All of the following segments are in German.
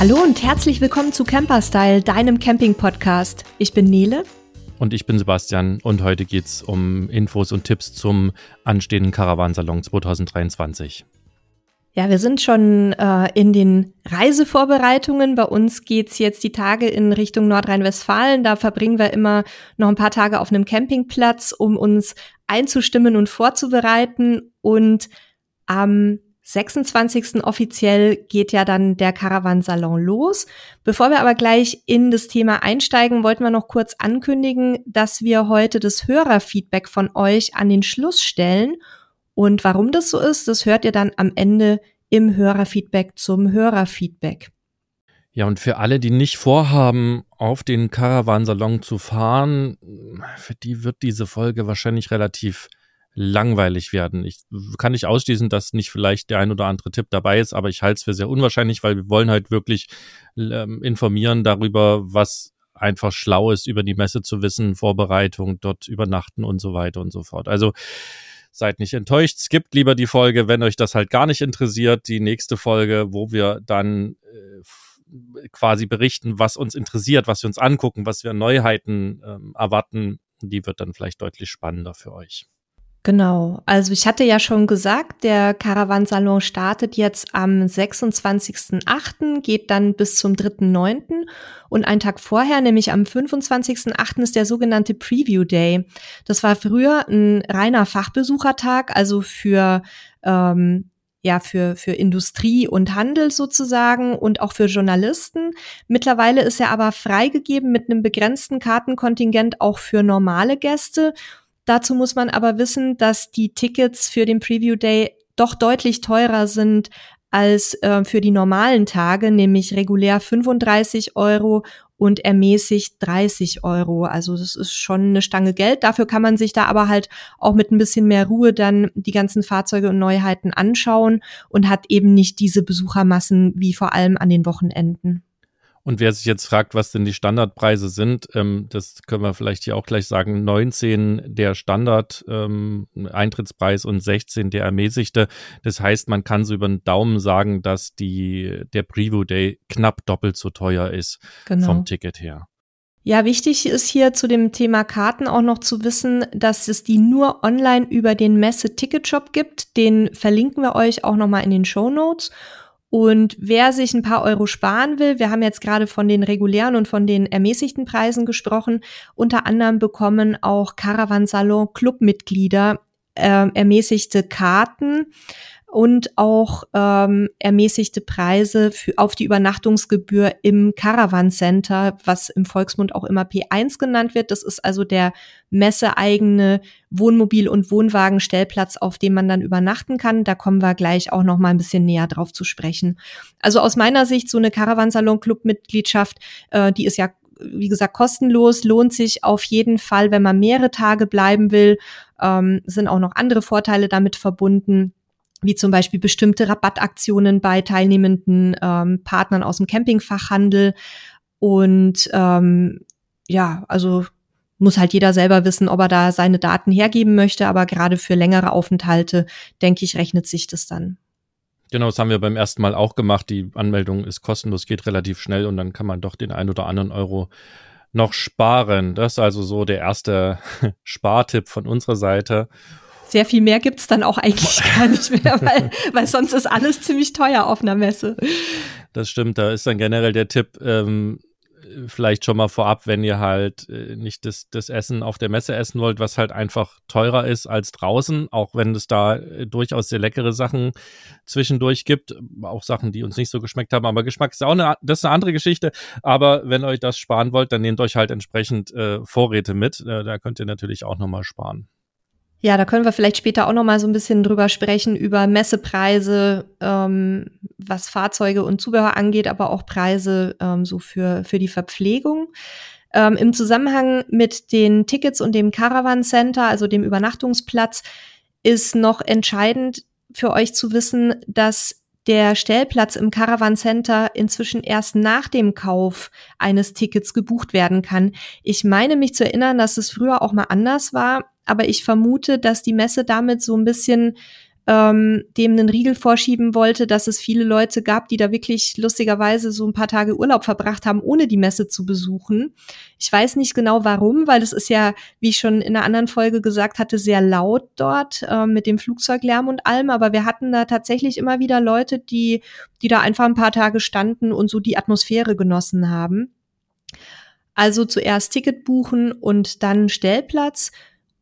Hallo und herzlich willkommen zu Camperstyle, deinem Camping-Podcast. Ich bin Nele. Und ich bin Sebastian und heute geht es um Infos und Tipps zum anstehenden Caravansalon 2023. Ja, wir sind schon äh, in den Reisevorbereitungen. Bei uns geht's jetzt die Tage in Richtung Nordrhein-Westfalen. Da verbringen wir immer noch ein paar Tage auf einem Campingplatz, um uns einzustimmen und vorzubereiten. Und am 26. offiziell geht ja dann der Caravansalon los. Bevor wir aber gleich in das Thema einsteigen, wollten wir noch kurz ankündigen, dass wir heute das Hörerfeedback von euch an den Schluss stellen. Und warum das so ist, das hört ihr dann am Ende im Hörerfeedback zum Hörerfeedback. Ja, und für alle, die nicht vorhaben, auf den Caravansalon zu fahren, für die wird diese Folge wahrscheinlich relativ langweilig werden. Ich kann nicht ausschließen, dass nicht vielleicht der ein oder andere Tipp dabei ist, aber ich halte es für sehr unwahrscheinlich, weil wir wollen halt wirklich ähm, informieren darüber, was einfach schlau ist, über die Messe zu wissen, Vorbereitung, dort übernachten und so weiter und so fort. Also seid nicht enttäuscht, skippt lieber die Folge, wenn euch das halt gar nicht interessiert. Die nächste Folge, wo wir dann äh, quasi berichten, was uns interessiert, was wir uns angucken, was wir Neuheiten ähm, erwarten, die wird dann vielleicht deutlich spannender für euch. Genau. Also ich hatte ja schon gesagt, der Caravansalon startet jetzt am 26.8., geht dann bis zum 3.9. Und einen Tag vorher, nämlich am 25.8. ist der sogenannte Preview Day. Das war früher ein reiner Fachbesuchertag, also für ähm, ja, für, für Industrie und Handel sozusagen und auch für Journalisten. Mittlerweile ist er aber freigegeben mit einem begrenzten Kartenkontingent auch für normale Gäste. Dazu muss man aber wissen, dass die Tickets für den Preview Day doch deutlich teurer sind als äh, für die normalen Tage, nämlich regulär 35 Euro und ermäßigt 30 Euro. Also das ist schon eine Stange Geld. Dafür kann man sich da aber halt auch mit ein bisschen mehr Ruhe dann die ganzen Fahrzeuge und Neuheiten anschauen und hat eben nicht diese Besuchermassen wie vor allem an den Wochenenden. Und wer sich jetzt fragt, was denn die Standardpreise sind, ähm, das können wir vielleicht hier auch gleich sagen. 19 der Standard-Eintrittspreis ähm, und 16 der ermäßigte. Das heißt, man kann so über den Daumen sagen, dass die, der Preview Day knapp doppelt so teuer ist genau. vom Ticket her. Ja, wichtig ist hier zu dem Thema Karten auch noch zu wissen, dass es die nur online über den Messe-Ticket-Shop gibt. Den verlinken wir euch auch nochmal in den Show Notes. Und wer sich ein paar Euro sparen will, wir haben jetzt gerade von den regulären und von den ermäßigten Preisen gesprochen, unter anderem bekommen auch Caravansalon Clubmitglieder äh, ermäßigte Karten und auch ähm, ermäßigte Preise für, auf die Übernachtungsgebühr im Caravan Center, was im Volksmund auch immer P1 genannt wird. Das ist also der messeeigene Wohnmobil- und Wohnwagenstellplatz, auf dem man dann übernachten kann. Da kommen wir gleich auch noch mal ein bisschen näher drauf zu sprechen. Also aus meiner Sicht so eine Caravansalon-Club-Mitgliedschaft, äh, die ist ja wie gesagt, kostenlos, lohnt sich auf jeden Fall, wenn man mehrere Tage bleiben will. Ähm, sind auch noch andere Vorteile damit verbunden wie zum Beispiel bestimmte Rabattaktionen bei teilnehmenden ähm, Partnern aus dem Campingfachhandel. Und ähm, ja, also muss halt jeder selber wissen, ob er da seine Daten hergeben möchte. Aber gerade für längere Aufenthalte, denke ich, rechnet sich das dann. Genau, das haben wir beim ersten Mal auch gemacht. Die Anmeldung ist kostenlos, geht relativ schnell und dann kann man doch den ein oder anderen Euro noch sparen. Das ist also so der erste Spartipp von unserer Seite sehr viel mehr gibt's dann auch eigentlich gar nicht mehr, weil, weil sonst ist alles ziemlich teuer auf einer Messe. Das stimmt, da ist dann generell der Tipp, ähm, vielleicht schon mal vorab, wenn ihr halt äh, nicht das, das Essen auf der Messe essen wollt, was halt einfach teurer ist als draußen, auch wenn es da äh, durchaus sehr leckere Sachen zwischendurch gibt, auch Sachen, die uns nicht so geschmeckt haben, aber Geschmack ist auch eine, das ist eine andere Geschichte, aber wenn ihr euch das sparen wollt, dann nehmt euch halt entsprechend äh, Vorräte mit, äh, da könnt ihr natürlich auch nochmal sparen. Ja, da können wir vielleicht später auch noch mal so ein bisschen drüber sprechen über Messepreise, ähm, was Fahrzeuge und Zubehör angeht, aber auch Preise ähm, so für für die Verpflegung. Ähm, Im Zusammenhang mit den Tickets und dem Caravan Center, also dem Übernachtungsplatz, ist noch entscheidend für euch zu wissen, dass der Stellplatz im Caravan Center inzwischen erst nach dem Kauf eines Tickets gebucht werden kann. Ich meine mich zu erinnern, dass es früher auch mal anders war aber ich vermute, dass die Messe damit so ein bisschen ähm, dem einen Riegel vorschieben wollte, dass es viele Leute gab, die da wirklich lustigerweise so ein paar Tage Urlaub verbracht haben, ohne die Messe zu besuchen. Ich weiß nicht genau warum, weil es ist ja, wie ich schon in einer anderen Folge gesagt hatte, sehr laut dort äh, mit dem Flugzeuglärm und allem. Aber wir hatten da tatsächlich immer wieder Leute, die, die da einfach ein paar Tage standen und so die Atmosphäre genossen haben. Also zuerst Ticket buchen und dann Stellplatz.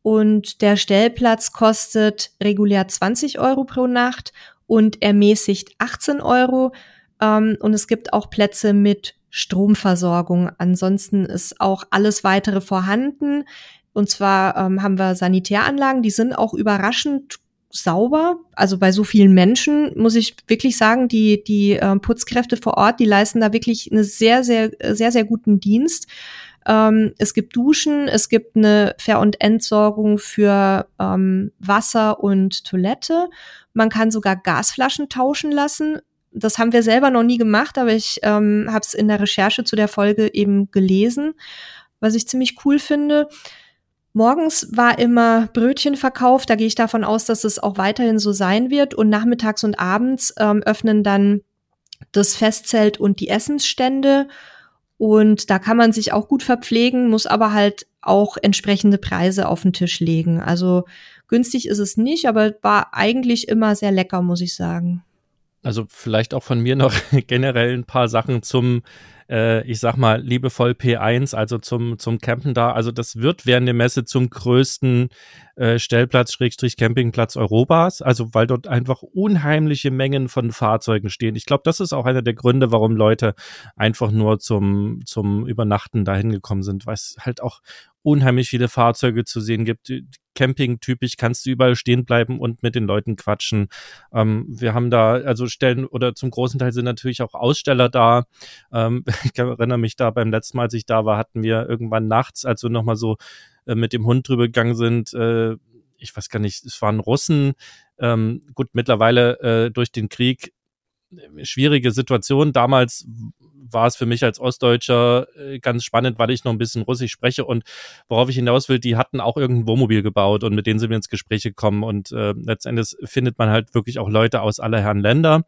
Und der Stellplatz kostet regulär 20 Euro pro Nacht und ermäßigt 18 Euro. Ähm, und es gibt auch Plätze mit Stromversorgung. Ansonsten ist auch alles weitere vorhanden. Und zwar ähm, haben wir Sanitäranlagen, die sind auch überraschend sauber. Also bei so vielen Menschen muss ich wirklich sagen, die, die äh, Putzkräfte vor Ort, die leisten da wirklich einen sehr, sehr, sehr, sehr guten Dienst. Ähm, es gibt Duschen, es gibt eine Ver- und Entsorgung für ähm, Wasser und Toilette. Man kann sogar Gasflaschen tauschen lassen. Das haben wir selber noch nie gemacht, aber ich ähm, habe es in der Recherche zu der Folge eben gelesen, was ich ziemlich cool finde. Morgens war immer Brötchen verkauft. Da gehe ich davon aus, dass es auch weiterhin so sein wird. Und nachmittags und abends ähm, öffnen dann das Festzelt und die Essensstände. Und da kann man sich auch gut verpflegen, muss aber halt auch entsprechende Preise auf den Tisch legen. Also günstig ist es nicht, aber war eigentlich immer sehr lecker, muss ich sagen. Also vielleicht auch von mir noch generell ein paar Sachen zum äh, ich sag mal, liebevoll P1, also zum, zum Campen da. Also das wird während der Messe zum größten äh, Stellplatz, Schrägstrich Campingplatz Europas, also weil dort einfach unheimliche Mengen von Fahrzeugen stehen. Ich glaube, das ist auch einer der Gründe, warum Leute einfach nur zum, zum Übernachten dahin gekommen sind, weil es halt auch unheimlich viele Fahrzeuge zu sehen gibt. Camping-typisch kannst du überall stehen bleiben und mit den Leuten quatschen. Ähm, wir haben da, also Stellen oder zum großen Teil sind natürlich auch Aussteller da. Ähm, ich erinnere mich da beim letzten Mal, als ich da war, hatten wir irgendwann nachts, als wir nochmal so äh, mit dem Hund drüber gegangen sind, äh, ich weiß gar nicht, es waren Russen. Ähm, gut, mittlerweile äh, durch den Krieg schwierige Situation. Damals war es für mich als Ostdeutscher äh, ganz spannend, weil ich noch ein bisschen Russisch spreche und worauf ich hinaus will, die hatten auch irgendein Wohnmobil gebaut und mit denen sind wir ins Gespräch gekommen und äh, letztendlich findet man halt wirklich auch Leute aus aller Herren Länder.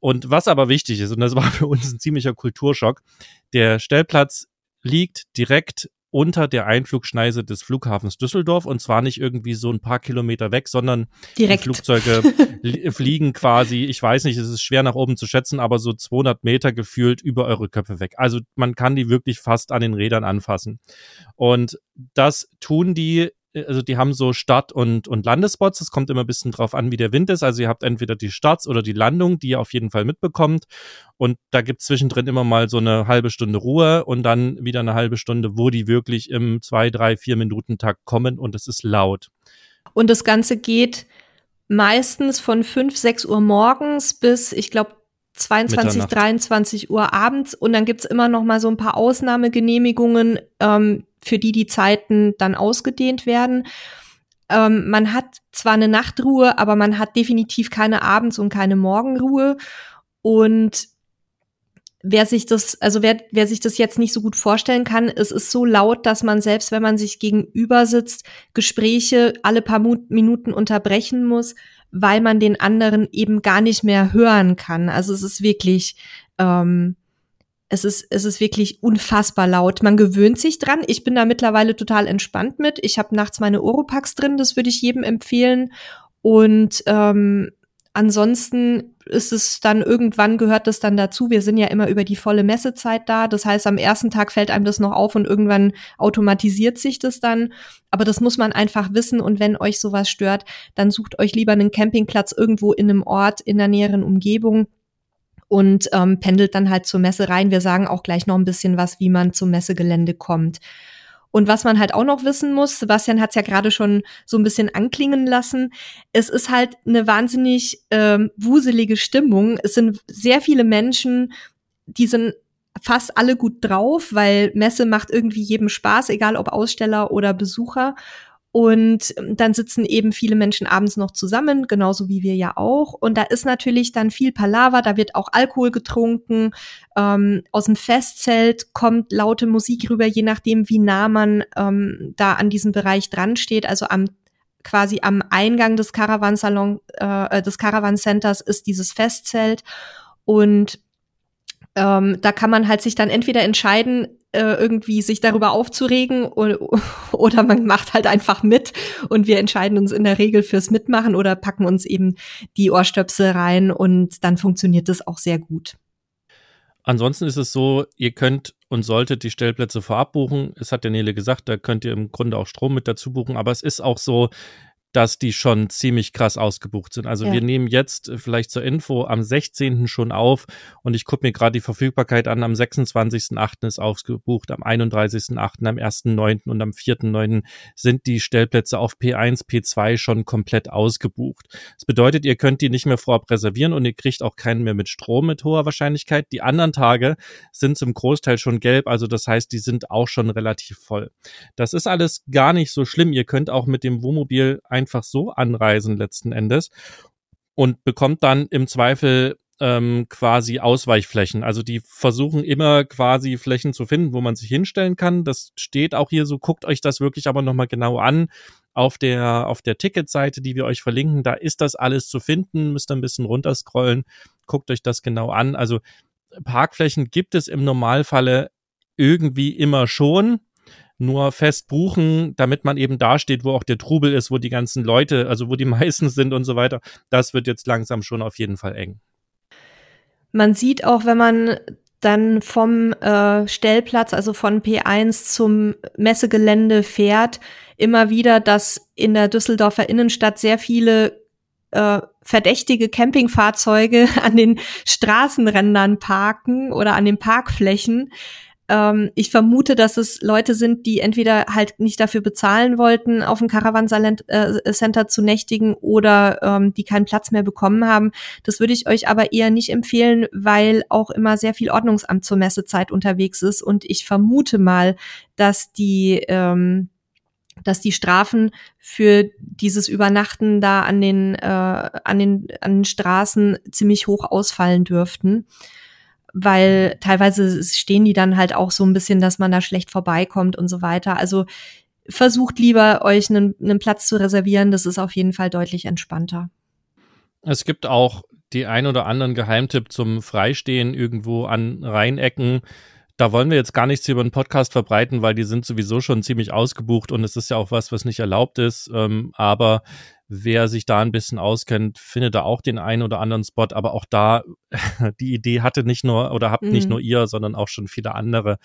Und was aber wichtig ist, und das war für uns ein ziemlicher Kulturschock, der Stellplatz liegt direkt unter der Einflugschneise des Flughafens Düsseldorf und zwar nicht irgendwie so ein paar Kilometer weg, sondern Direkt. die Flugzeuge fliegen quasi, ich weiß nicht, es ist schwer nach oben zu schätzen, aber so 200 Meter gefühlt über eure Köpfe weg. Also man kann die wirklich fast an den Rädern anfassen. Und das tun die also die haben so Start- und, und Landespots. Es kommt immer ein bisschen drauf an, wie der Wind ist. Also ihr habt entweder die Starts oder die Landung, die ihr auf jeden Fall mitbekommt. Und da gibt es zwischendrin immer mal so eine halbe Stunde Ruhe und dann wieder eine halbe Stunde, wo die wirklich im zwei, drei, vier Minuten Takt kommen und es ist laut. Und das Ganze geht meistens von fünf, sechs Uhr morgens bis, ich glaube, 22, Mitternacht. 23 Uhr abends und dann gibt's immer noch mal so ein paar Ausnahmegenehmigungen, ähm, für die die Zeiten dann ausgedehnt werden. Ähm, man hat zwar eine Nachtruhe, aber man hat definitiv keine Abends- und keine Morgenruhe. Und wer sich das, also wer, wer sich das jetzt nicht so gut vorstellen kann, es ist so laut, dass man selbst, wenn man sich gegenüber sitzt, Gespräche alle paar Minuten unterbrechen muss, weil man den anderen eben gar nicht mehr hören kann. Also es ist wirklich, ähm, es ist, es ist wirklich unfassbar laut. Man gewöhnt sich dran. Ich bin da mittlerweile total entspannt mit. Ich habe nachts meine Oropax drin, das würde ich jedem empfehlen. Und ähm, ansonsten ist es dann irgendwann gehört das dann dazu. Wir sind ja immer über die volle Messezeit da. Das heißt, am ersten Tag fällt einem das noch auf und irgendwann automatisiert sich das dann. Aber das muss man einfach wissen. Und wenn euch sowas stört, dann sucht euch lieber einen Campingplatz irgendwo in einem Ort in der näheren Umgebung und ähm, pendelt dann halt zur Messe rein. Wir sagen auch gleich noch ein bisschen was, wie man zum Messegelände kommt. Und was man halt auch noch wissen muss, Sebastian hat es ja gerade schon so ein bisschen anklingen lassen, es ist halt eine wahnsinnig ähm, wuselige Stimmung. Es sind sehr viele Menschen, die sind fast alle gut drauf, weil Messe macht irgendwie jedem Spaß, egal ob Aussteller oder Besucher. Und dann sitzen eben viele Menschen abends noch zusammen, genauso wie wir ja auch. Und da ist natürlich dann viel Palaver, da wird auch Alkohol getrunken. Ähm, aus dem Festzelt kommt laute Musik rüber, je nachdem, wie nah man ähm, da an diesem Bereich dran steht. Also am quasi am Eingang des Caravansalon, äh, des Caravan Centers ist dieses Festzelt und ähm, da kann man halt sich dann entweder entscheiden, äh, irgendwie sich darüber aufzuregen oder, oder man macht halt einfach mit und wir entscheiden uns in der Regel fürs Mitmachen oder packen uns eben die Ohrstöpsel rein und dann funktioniert das auch sehr gut. Ansonsten ist es so, ihr könnt und solltet die Stellplätze vorab buchen. Es hat der Nele gesagt, da könnt ihr im Grunde auch Strom mit dazu buchen. Aber es ist auch so, dass die schon ziemlich krass ausgebucht sind. Also ja. wir nehmen jetzt äh, vielleicht zur Info am 16. schon auf und ich gucke mir gerade die Verfügbarkeit an. Am 26.8. ist ausgebucht, am 31.8., am 1.9. und am 4.9. sind die Stellplätze auf P1, P2 schon komplett ausgebucht. Das bedeutet, ihr könnt die nicht mehr vorab reservieren und ihr kriegt auch keinen mehr mit Strom mit hoher Wahrscheinlichkeit. Die anderen Tage sind zum Großteil schon gelb, also das heißt, die sind auch schon relativ voll. Das ist alles gar nicht so schlimm. Ihr könnt auch mit dem Wohnmobil ein einfach so anreisen letzten Endes und bekommt dann im Zweifel ähm, quasi Ausweichflächen. Also die versuchen immer quasi Flächen zu finden, wo man sich hinstellen kann. Das steht auch hier so. Guckt euch das wirklich aber nochmal genau an. Auf der, auf der Ticketseite, die wir euch verlinken, da ist das alles zu finden. Müsst ihr ein bisschen runterscrollen. Guckt euch das genau an. Also Parkflächen gibt es im Normalfalle irgendwie immer schon nur fest buchen, damit man eben dasteht, wo auch der Trubel ist, wo die ganzen Leute, also wo die meisten sind und so weiter. Das wird jetzt langsam schon auf jeden Fall eng. Man sieht auch, wenn man dann vom äh, Stellplatz, also von P1 zum Messegelände fährt, immer wieder, dass in der Düsseldorfer Innenstadt sehr viele äh, verdächtige Campingfahrzeuge an den Straßenrändern parken oder an den Parkflächen. Ähm, ich vermute, dass es Leute sind, die entweder halt nicht dafür bezahlen wollten, auf dem Caravan äh, Center zu nächtigen oder ähm, die keinen Platz mehr bekommen haben. Das würde ich euch aber eher nicht empfehlen, weil auch immer sehr viel Ordnungsamt zur Messezeit unterwegs ist und ich vermute mal, dass die ähm, dass die Strafen für dieses Übernachten da an den, äh, an den, an den Straßen ziemlich hoch ausfallen dürften weil teilweise stehen die dann halt auch so ein bisschen, dass man da schlecht vorbeikommt und so weiter. Also versucht lieber euch einen, einen Platz zu reservieren, das ist auf jeden Fall deutlich entspannter. Es gibt auch die ein oder anderen Geheimtipp zum Freistehen irgendwo an Rheinecken. Da wollen wir jetzt gar nichts über den Podcast verbreiten, weil die sind sowieso schon ziemlich ausgebucht und es ist ja auch was, was nicht erlaubt ist. Ähm, aber wer sich da ein bisschen auskennt, findet da auch den einen oder anderen Spot. Aber auch da, die Idee hatte nicht nur oder habt mhm. nicht nur ihr, sondern auch schon viele andere.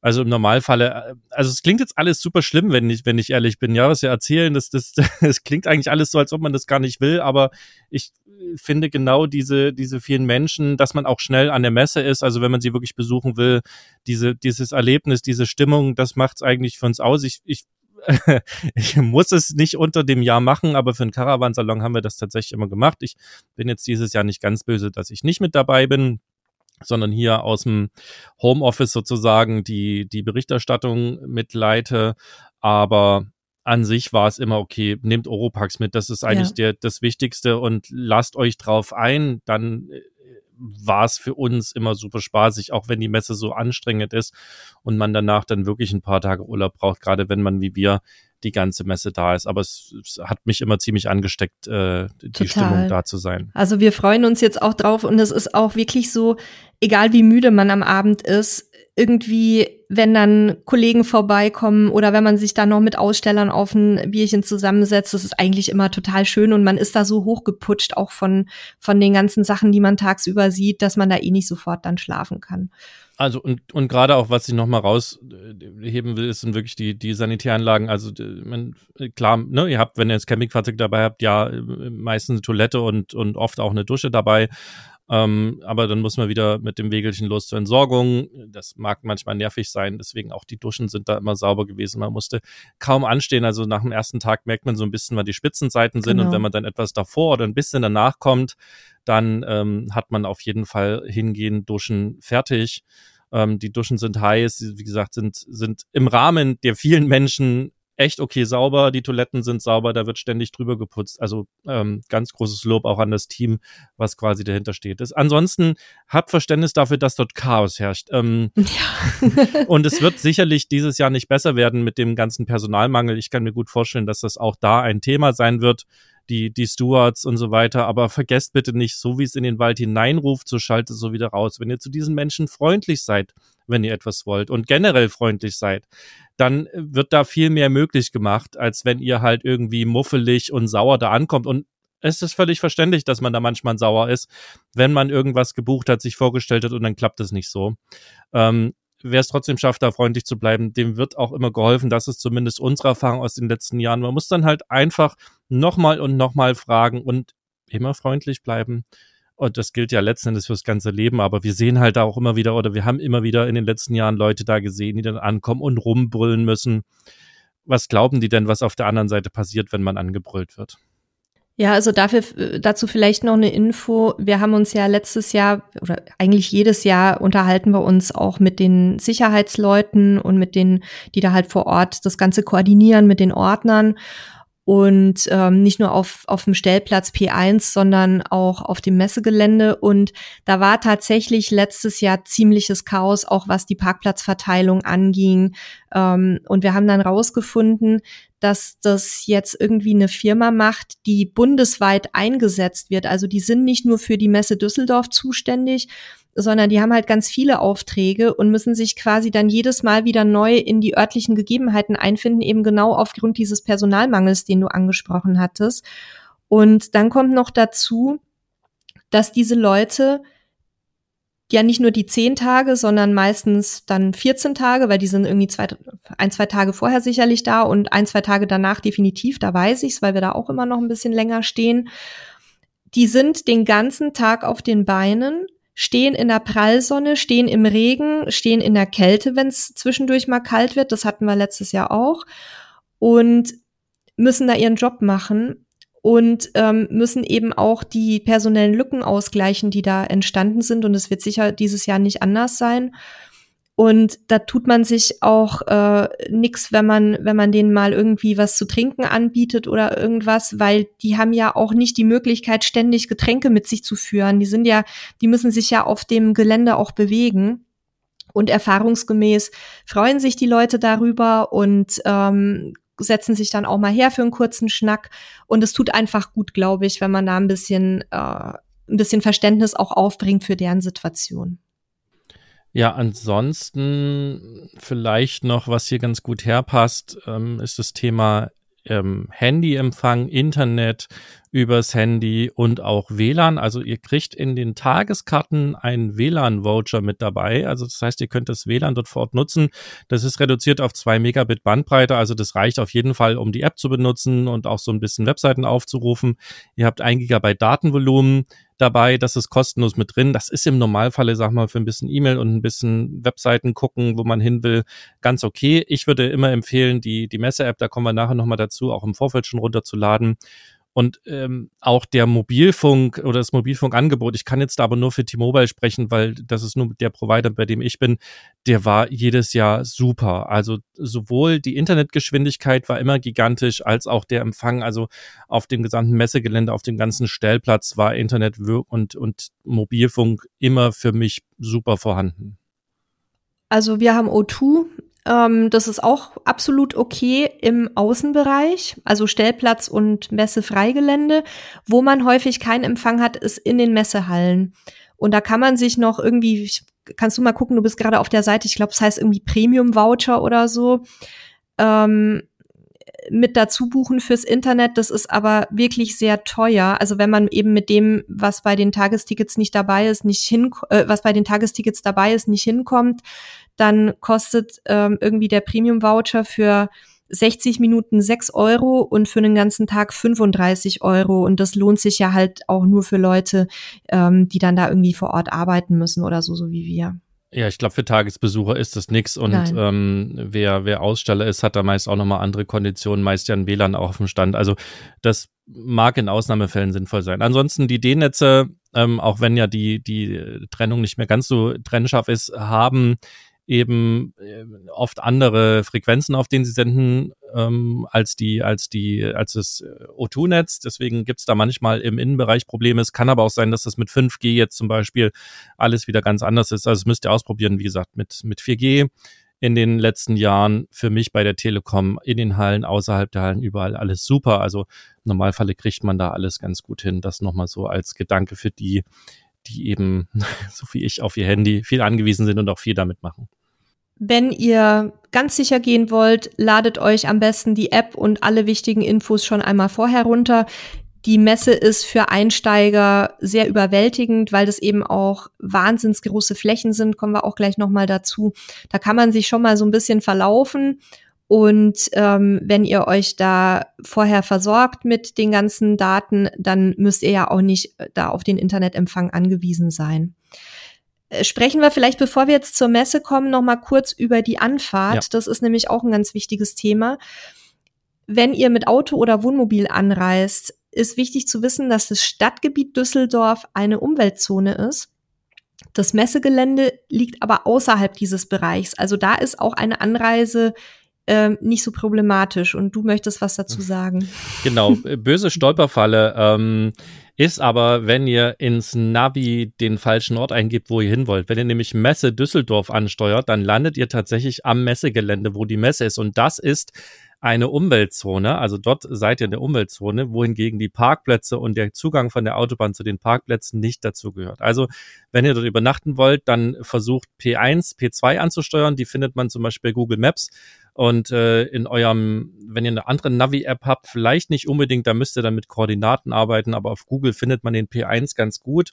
Also im Normalfalle, äh, also es klingt jetzt alles super schlimm, wenn ich, wenn ich ehrlich bin. Ja, was wir erzählen, das, das, das klingt eigentlich alles so, als ob man das gar nicht will, aber ich finde genau diese, diese vielen Menschen, dass man auch schnell an der Messe ist, also wenn man sie wirklich besuchen will, diese, dieses Erlebnis, diese Stimmung, das macht es eigentlich für uns aus. Ich, ich ich muss es nicht unter dem Jahr machen, aber für einen Caravansalon haben wir das tatsächlich immer gemacht. Ich bin jetzt dieses Jahr nicht ganz böse, dass ich nicht mit dabei bin sondern hier aus dem Homeoffice sozusagen die, die Berichterstattung mitleite. Aber an sich war es immer okay. Nehmt Oropax mit, das ist eigentlich ja. der, das Wichtigste und lasst euch drauf ein. Dann äh, war es für uns immer super spaßig, auch wenn die Messe so anstrengend ist und man danach dann wirklich ein paar Tage Urlaub braucht, gerade wenn man wie wir die ganze Messe da ist. Aber es, es hat mich immer ziemlich angesteckt, äh, die Total. Stimmung da zu sein. Also wir freuen uns jetzt auch drauf und es ist auch wirklich so, egal wie müde man am Abend ist, irgendwie, wenn dann Kollegen vorbeikommen oder wenn man sich dann noch mit Ausstellern auf ein Bierchen zusammensetzt, das ist eigentlich immer total schön und man ist da so hochgeputscht, auch von, von den ganzen Sachen, die man tagsüber sieht, dass man da eh nicht sofort dann schlafen kann. Also und, und gerade auch, was ich nochmal rausheben will, sind wirklich die, die Sanitäranlagen. Also man, klar, ne, ihr habt, wenn ihr das Campingfahrzeug dabei habt, ja meistens eine Toilette und, und oft auch eine Dusche dabei. Ähm, aber dann muss man wieder mit dem Wegelchen los zur Entsorgung. Das mag manchmal nervig sein, deswegen auch die Duschen sind da immer sauber gewesen. Man musste kaum anstehen. Also nach dem ersten Tag merkt man so ein bisschen, wann die Spitzenseiten sind. Genau. Und wenn man dann etwas davor oder ein bisschen danach kommt, dann ähm, hat man auf jeden Fall hingehen, duschen, fertig. Ähm, die Duschen sind heiß, wie gesagt, sind, sind im Rahmen der vielen Menschen echt okay sauber, die Toiletten sind sauber, da wird ständig drüber geputzt. Also ähm, ganz großes Lob auch an das Team, was quasi dahinter steht. Das, ansonsten habt Verständnis dafür, dass dort Chaos herrscht. Ähm, ja. und es wird sicherlich dieses Jahr nicht besser werden mit dem ganzen Personalmangel. Ich kann mir gut vorstellen, dass das auch da ein Thema sein wird die, die Stewards und so weiter. Aber vergesst bitte nicht, so wie es in den Wald hineinruft, so schaltet es so wieder raus. Wenn ihr zu diesen Menschen freundlich seid, wenn ihr etwas wollt und generell freundlich seid, dann wird da viel mehr möglich gemacht, als wenn ihr halt irgendwie muffelig und sauer da ankommt. Und es ist völlig verständlich, dass man da manchmal sauer ist, wenn man irgendwas gebucht hat, sich vorgestellt hat und dann klappt es nicht so. Ähm, wer es trotzdem schafft, da freundlich zu bleiben, dem wird auch immer geholfen. Das ist zumindest unsere Erfahrung aus den letzten Jahren. Man muss dann halt einfach nochmal und nochmal fragen und immer freundlich bleiben. Und das gilt ja letzten Endes fürs ganze Leben, aber wir sehen halt auch immer wieder oder wir haben immer wieder in den letzten Jahren Leute da gesehen, die dann ankommen und rumbrüllen müssen. Was glauben die denn, was auf der anderen Seite passiert, wenn man angebrüllt wird? Ja, also dafür, dazu vielleicht noch eine Info. Wir haben uns ja letztes Jahr oder eigentlich jedes Jahr unterhalten wir uns auch mit den Sicherheitsleuten und mit denen, die da halt vor Ort das Ganze koordinieren, mit den Ordnern und ähm, nicht nur auf, auf dem Stellplatz P1, sondern auch auf dem Messegelände. Und da war tatsächlich letztes Jahr ziemliches Chaos, auch was die Parkplatzverteilung anging. Ähm, und wir haben dann rausgefunden, dass das jetzt irgendwie eine Firma macht, die bundesweit eingesetzt wird. Also die sind nicht nur für die Messe Düsseldorf zuständig, sondern die haben halt ganz viele Aufträge und müssen sich quasi dann jedes Mal wieder neu in die örtlichen Gegebenheiten einfinden, eben genau aufgrund dieses Personalmangels, den du angesprochen hattest. Und dann kommt noch dazu, dass diese Leute ja nicht nur die zehn Tage, sondern meistens dann 14 Tage, weil die sind irgendwie zwei, ein, zwei Tage vorher sicherlich da und ein, zwei Tage danach definitiv, da weiß ich's, weil wir da auch immer noch ein bisschen länger stehen. Die sind den ganzen Tag auf den Beinen stehen in der Prallsonne, stehen im Regen, stehen in der Kälte, wenn es zwischendurch mal kalt wird. Das hatten wir letztes Jahr auch. Und müssen da ihren Job machen und ähm, müssen eben auch die personellen Lücken ausgleichen, die da entstanden sind. Und es wird sicher dieses Jahr nicht anders sein. Und da tut man sich auch äh, nix, wenn man, wenn man denen mal irgendwie was zu trinken anbietet oder irgendwas, weil die haben ja auch nicht die Möglichkeit, ständig Getränke mit sich zu führen. Die sind ja, die müssen sich ja auf dem Gelände auch bewegen. Und erfahrungsgemäß freuen sich die Leute darüber und ähm, setzen sich dann auch mal her für einen kurzen Schnack. Und es tut einfach gut, glaube ich, wenn man da ein bisschen, äh, ein bisschen Verständnis auch aufbringt für deren Situation. Ja, ansonsten vielleicht noch, was hier ganz gut herpasst, ähm, ist das Thema ähm, Handyempfang, Internet übers Handy und auch WLAN. Also ihr kriegt in den Tageskarten einen WLAN-Voucher mit dabei. Also das heißt, ihr könnt das WLAN dort vor Ort nutzen. Das ist reduziert auf zwei Megabit Bandbreite. Also das reicht auf jeden Fall, um die App zu benutzen und auch so ein bisschen Webseiten aufzurufen. Ihr habt ein Gigabyte Datenvolumen dabei, das ist kostenlos mit drin. Das ist im Normalfall, sag mal, für ein bisschen E-Mail und ein bisschen Webseiten gucken, wo man hin will, ganz okay. Ich würde immer empfehlen, die, die Messe-App, da kommen wir nachher nochmal dazu, auch im Vorfeld schon runterzuladen und ähm, auch der Mobilfunk oder das Mobilfunkangebot, ich kann jetzt aber nur für T-Mobile sprechen, weil das ist nur der Provider, bei dem ich bin, der war jedes Jahr super. Also sowohl die Internetgeschwindigkeit war immer gigantisch, als auch der Empfang. Also auf dem gesamten Messegelände, auf dem ganzen Stellplatz war Internet und, und Mobilfunk immer für mich super vorhanden. Also wir haben O2 ähm, das ist auch absolut okay im Außenbereich, also Stellplatz und Messefreigelände. Wo man häufig keinen Empfang hat, ist in den Messehallen. Und da kann man sich noch irgendwie, kannst du mal gucken, du bist gerade auf der Seite, ich glaube, es das heißt irgendwie Premium-Voucher oder so. Ähm, mit dazu buchen fürs Internet. Das ist aber wirklich sehr teuer. Also wenn man eben mit dem, was bei den Tagestickets nicht dabei ist, nicht hin, äh, was bei den Tagestickets dabei ist, nicht hinkommt, dann kostet ähm, irgendwie der Premium-Voucher für 60 Minuten 6 Euro und für den ganzen Tag 35 Euro. Und das lohnt sich ja halt auch nur für Leute, ähm, die dann da irgendwie vor Ort arbeiten müssen oder so, so wie wir. Ja, ich glaube, für Tagesbesucher ist das nix und ähm, wer, wer Aussteller ist, hat da meist auch nochmal andere Konditionen, meist ja ein WLAN auch auf dem Stand. Also das mag in Ausnahmefällen sinnvoll sein. Ansonsten die D-Netze, ähm, auch wenn ja die, die Trennung nicht mehr ganz so trennscharf ist, haben eben äh, oft andere Frequenzen, auf denen sie senden, ähm, als die, als die, als das äh, O2-Netz. Deswegen gibt's da manchmal im Innenbereich Probleme. Es kann aber auch sein, dass das mit 5G jetzt zum Beispiel alles wieder ganz anders ist. Also das müsst ihr ausprobieren, wie gesagt, mit, mit 4G in den letzten Jahren für mich bei der Telekom in den Hallen, außerhalb der Hallen, überall alles super. Also im Normalfalle kriegt man da alles ganz gut hin. Das nochmal so als Gedanke für die, die eben, so wie ich, auf ihr Handy viel angewiesen sind und auch viel damit machen. Wenn ihr ganz sicher gehen wollt, ladet euch am besten die App und alle wichtigen Infos schon einmal vorher runter. Die Messe ist für Einsteiger sehr überwältigend, weil das eben auch wahnsinns große Flächen sind, kommen wir auch gleich nochmal dazu. Da kann man sich schon mal so ein bisschen verlaufen. Und ähm, wenn ihr euch da vorher versorgt mit den ganzen Daten, dann müsst ihr ja auch nicht da auf den Internetempfang angewiesen sein. Äh, sprechen wir vielleicht, bevor wir jetzt zur Messe kommen, noch mal kurz über die Anfahrt. Ja. Das ist nämlich auch ein ganz wichtiges Thema. Wenn ihr mit Auto oder Wohnmobil anreist, ist wichtig zu wissen, dass das Stadtgebiet Düsseldorf eine Umweltzone ist. Das Messegelände liegt aber außerhalb dieses Bereichs. Also da ist auch eine Anreise ähm, nicht so problematisch. Und du möchtest was dazu sagen. Genau, böse Stolperfalle. Ähm, ist aber, wenn ihr ins Navi den falschen Ort eingibt, wo ihr hin wollt. Wenn ihr nämlich Messe Düsseldorf ansteuert, dann landet ihr tatsächlich am Messegelände, wo die Messe ist. Und das ist eine Umweltzone, also dort seid ihr in der Umweltzone, wohingegen die Parkplätze und der Zugang von der Autobahn zu den Parkplätzen nicht dazu gehört. Also wenn ihr dort übernachten wollt, dann versucht P1, P2 anzusteuern. Die findet man zum Beispiel bei Google Maps und äh, in eurem, wenn ihr eine andere Navi-App habt, vielleicht nicht unbedingt, da müsst ihr dann mit Koordinaten arbeiten, aber auf Google findet man den P1 ganz gut.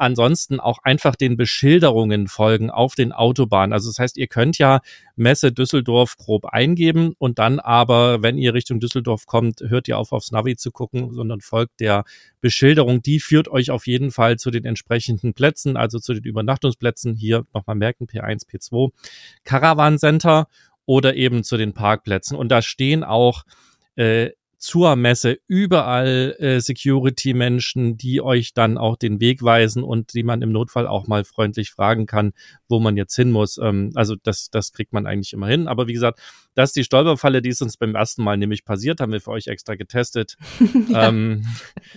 Ansonsten auch einfach den Beschilderungen folgen auf den Autobahnen. Also das heißt, ihr könnt ja Messe Düsseldorf grob eingeben und dann aber, wenn ihr Richtung Düsseldorf kommt, hört ihr auf, aufs Navi zu gucken, sondern folgt der Beschilderung. Die führt euch auf jeden Fall zu den entsprechenden Plätzen, also zu den Übernachtungsplätzen. Hier nochmal merken, P1, P2. Caravan Center oder eben zu den Parkplätzen. Und da stehen auch äh, zur Messe überall äh, Security-Menschen, die euch dann auch den Weg weisen und die man im Notfall auch mal freundlich fragen kann, wo man jetzt hin muss. Ähm, also das, das kriegt man eigentlich immer hin. Aber wie gesagt, das ist die Stolperfalle, die ist uns beim ersten Mal nämlich passiert, haben wir für euch extra getestet. ja. ähm,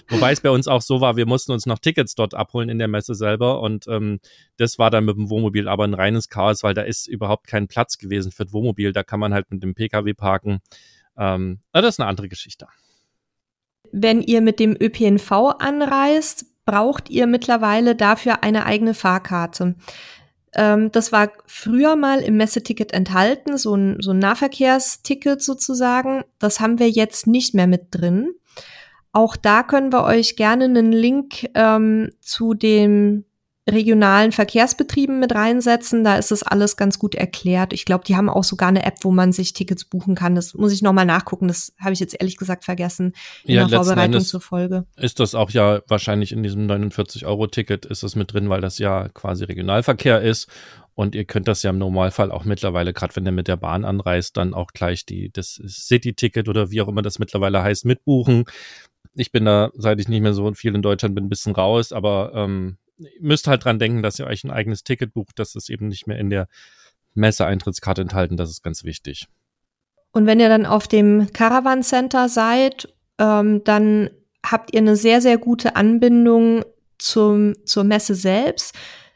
wobei es bei uns auch so war, wir mussten uns noch Tickets dort abholen in der Messe selber und ähm, das war dann mit dem Wohnmobil aber ein reines Chaos, weil da ist überhaupt kein Platz gewesen für das Wohnmobil. Da kann man halt mit dem Pkw parken. Ähm, das ist eine andere Geschichte. Wenn ihr mit dem ÖPNV anreist, braucht ihr mittlerweile dafür eine eigene Fahrkarte. Ähm, das war früher mal im Messeticket enthalten, so ein, so ein Nahverkehrsticket sozusagen. Das haben wir jetzt nicht mehr mit drin. Auch da können wir euch gerne einen Link ähm, zu dem regionalen Verkehrsbetrieben mit reinsetzen. Da ist es alles ganz gut erklärt. Ich glaube, die haben auch sogar eine App, wo man sich Tickets buchen kann. Das muss ich nochmal nachgucken. Das habe ich jetzt ehrlich gesagt vergessen in ja, der Vorbereitung zur Folge. Ist das auch ja wahrscheinlich in diesem 49-Euro-Ticket ist das mit drin, weil das ja quasi Regionalverkehr ist. Und ihr könnt das ja im Normalfall auch mittlerweile, gerade wenn ihr mit der Bahn anreist, dann auch gleich die, das City-Ticket oder wie auch immer das mittlerweile heißt, mitbuchen. Ich bin da, seit ich nicht mehr so viel in Deutschland bin, ein bisschen raus, aber ähm, müsst halt dran denken, dass ihr euch ein eigenes Ticket bucht. Das ist eben nicht mehr in der Messeeintrittskarte enthalten. Das ist ganz wichtig. Und wenn ihr dann auf dem Caravan Center seid, ähm, dann habt ihr eine sehr, sehr gute Anbindung zum, zur Messe selbst.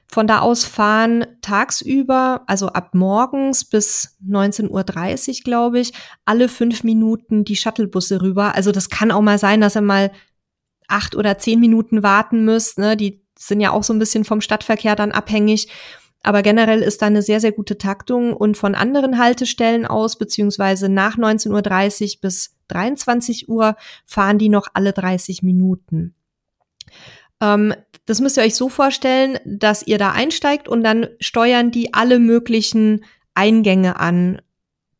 Von da aus fahren tagsüber, also ab morgens bis 19.30 Uhr, glaube ich, alle fünf Minuten die Shuttlebusse rüber. Also das kann auch mal sein, dass ihr mal acht oder zehn Minuten warten müsst. Ne? Die sind ja auch so ein bisschen vom Stadtverkehr dann abhängig. Aber generell ist da eine sehr, sehr gute Taktung und von anderen Haltestellen aus, beziehungsweise nach 19.30 Uhr bis 23 Uhr fahren die noch alle 30 Minuten. Ähm, das müsst ihr euch so vorstellen, dass ihr da einsteigt und dann steuern die alle möglichen Eingänge an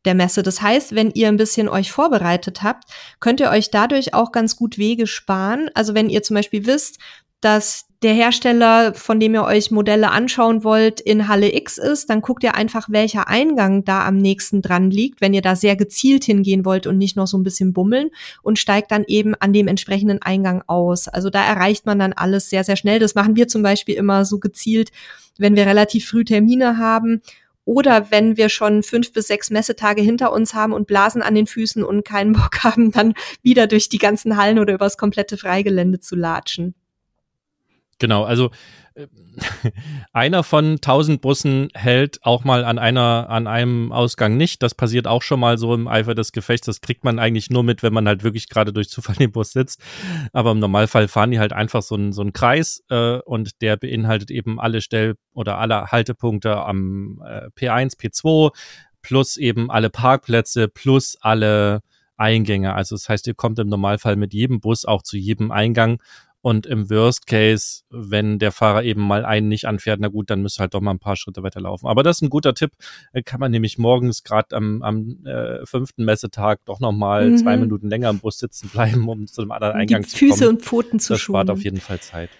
der Messe. Das heißt, wenn ihr ein bisschen euch vorbereitet habt, könnt ihr euch dadurch auch ganz gut Wege sparen. Also wenn ihr zum Beispiel wisst, dass der Hersteller, von dem ihr euch Modelle anschauen wollt, in Halle X ist, dann guckt ihr einfach, welcher Eingang da am nächsten dran liegt, wenn ihr da sehr gezielt hingehen wollt und nicht noch so ein bisschen bummeln und steigt dann eben an dem entsprechenden Eingang aus. Also da erreicht man dann alles sehr, sehr schnell. Das machen wir zum Beispiel immer so gezielt, wenn wir relativ früh Termine haben oder wenn wir schon fünf bis sechs Messetage hinter uns haben und Blasen an den Füßen und keinen Bock haben, dann wieder durch die ganzen Hallen oder übers komplette Freigelände zu latschen. Genau, also äh, einer von tausend Bussen hält auch mal an einer, an einem Ausgang nicht. Das passiert auch schon mal so im Eifer des Gefechts. Das kriegt man eigentlich nur mit, wenn man halt wirklich gerade durch Zufall im Bus sitzt. Aber im Normalfall fahren die halt einfach so einen so einen Kreis äh, und der beinhaltet eben alle Stell- oder alle Haltepunkte am äh, P1, P2 plus eben alle Parkplätze plus alle Eingänge. Also das heißt, ihr kommt im Normalfall mit jedem Bus auch zu jedem Eingang und im Worst Case, wenn der Fahrer eben mal einen nicht anfährt, na gut, dann müsst ihr halt doch mal ein paar Schritte weiterlaufen. Aber das ist ein guter Tipp. Äh, kann man nämlich morgens gerade am, am äh, fünften Messetag doch noch mal mhm. zwei Minuten länger im Bus sitzen bleiben, um zu einem anderen Eingang Die zu Füße kommen. Füße und Pfoten zu Das spart auf jeden Fall Zeit.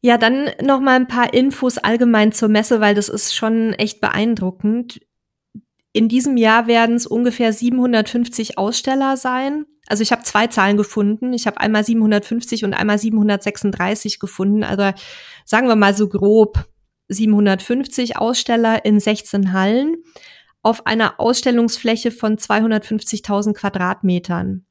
Ja, dann noch mal ein paar Infos allgemein zur Messe, weil das ist schon echt beeindruckend. In diesem Jahr werden es ungefähr 750 Aussteller sein. Also ich habe zwei Zahlen gefunden. Ich habe einmal 750 und einmal 736 gefunden. Also sagen wir mal so grob 750 Aussteller in 16 Hallen auf einer Ausstellungsfläche von 250.000 Quadratmetern.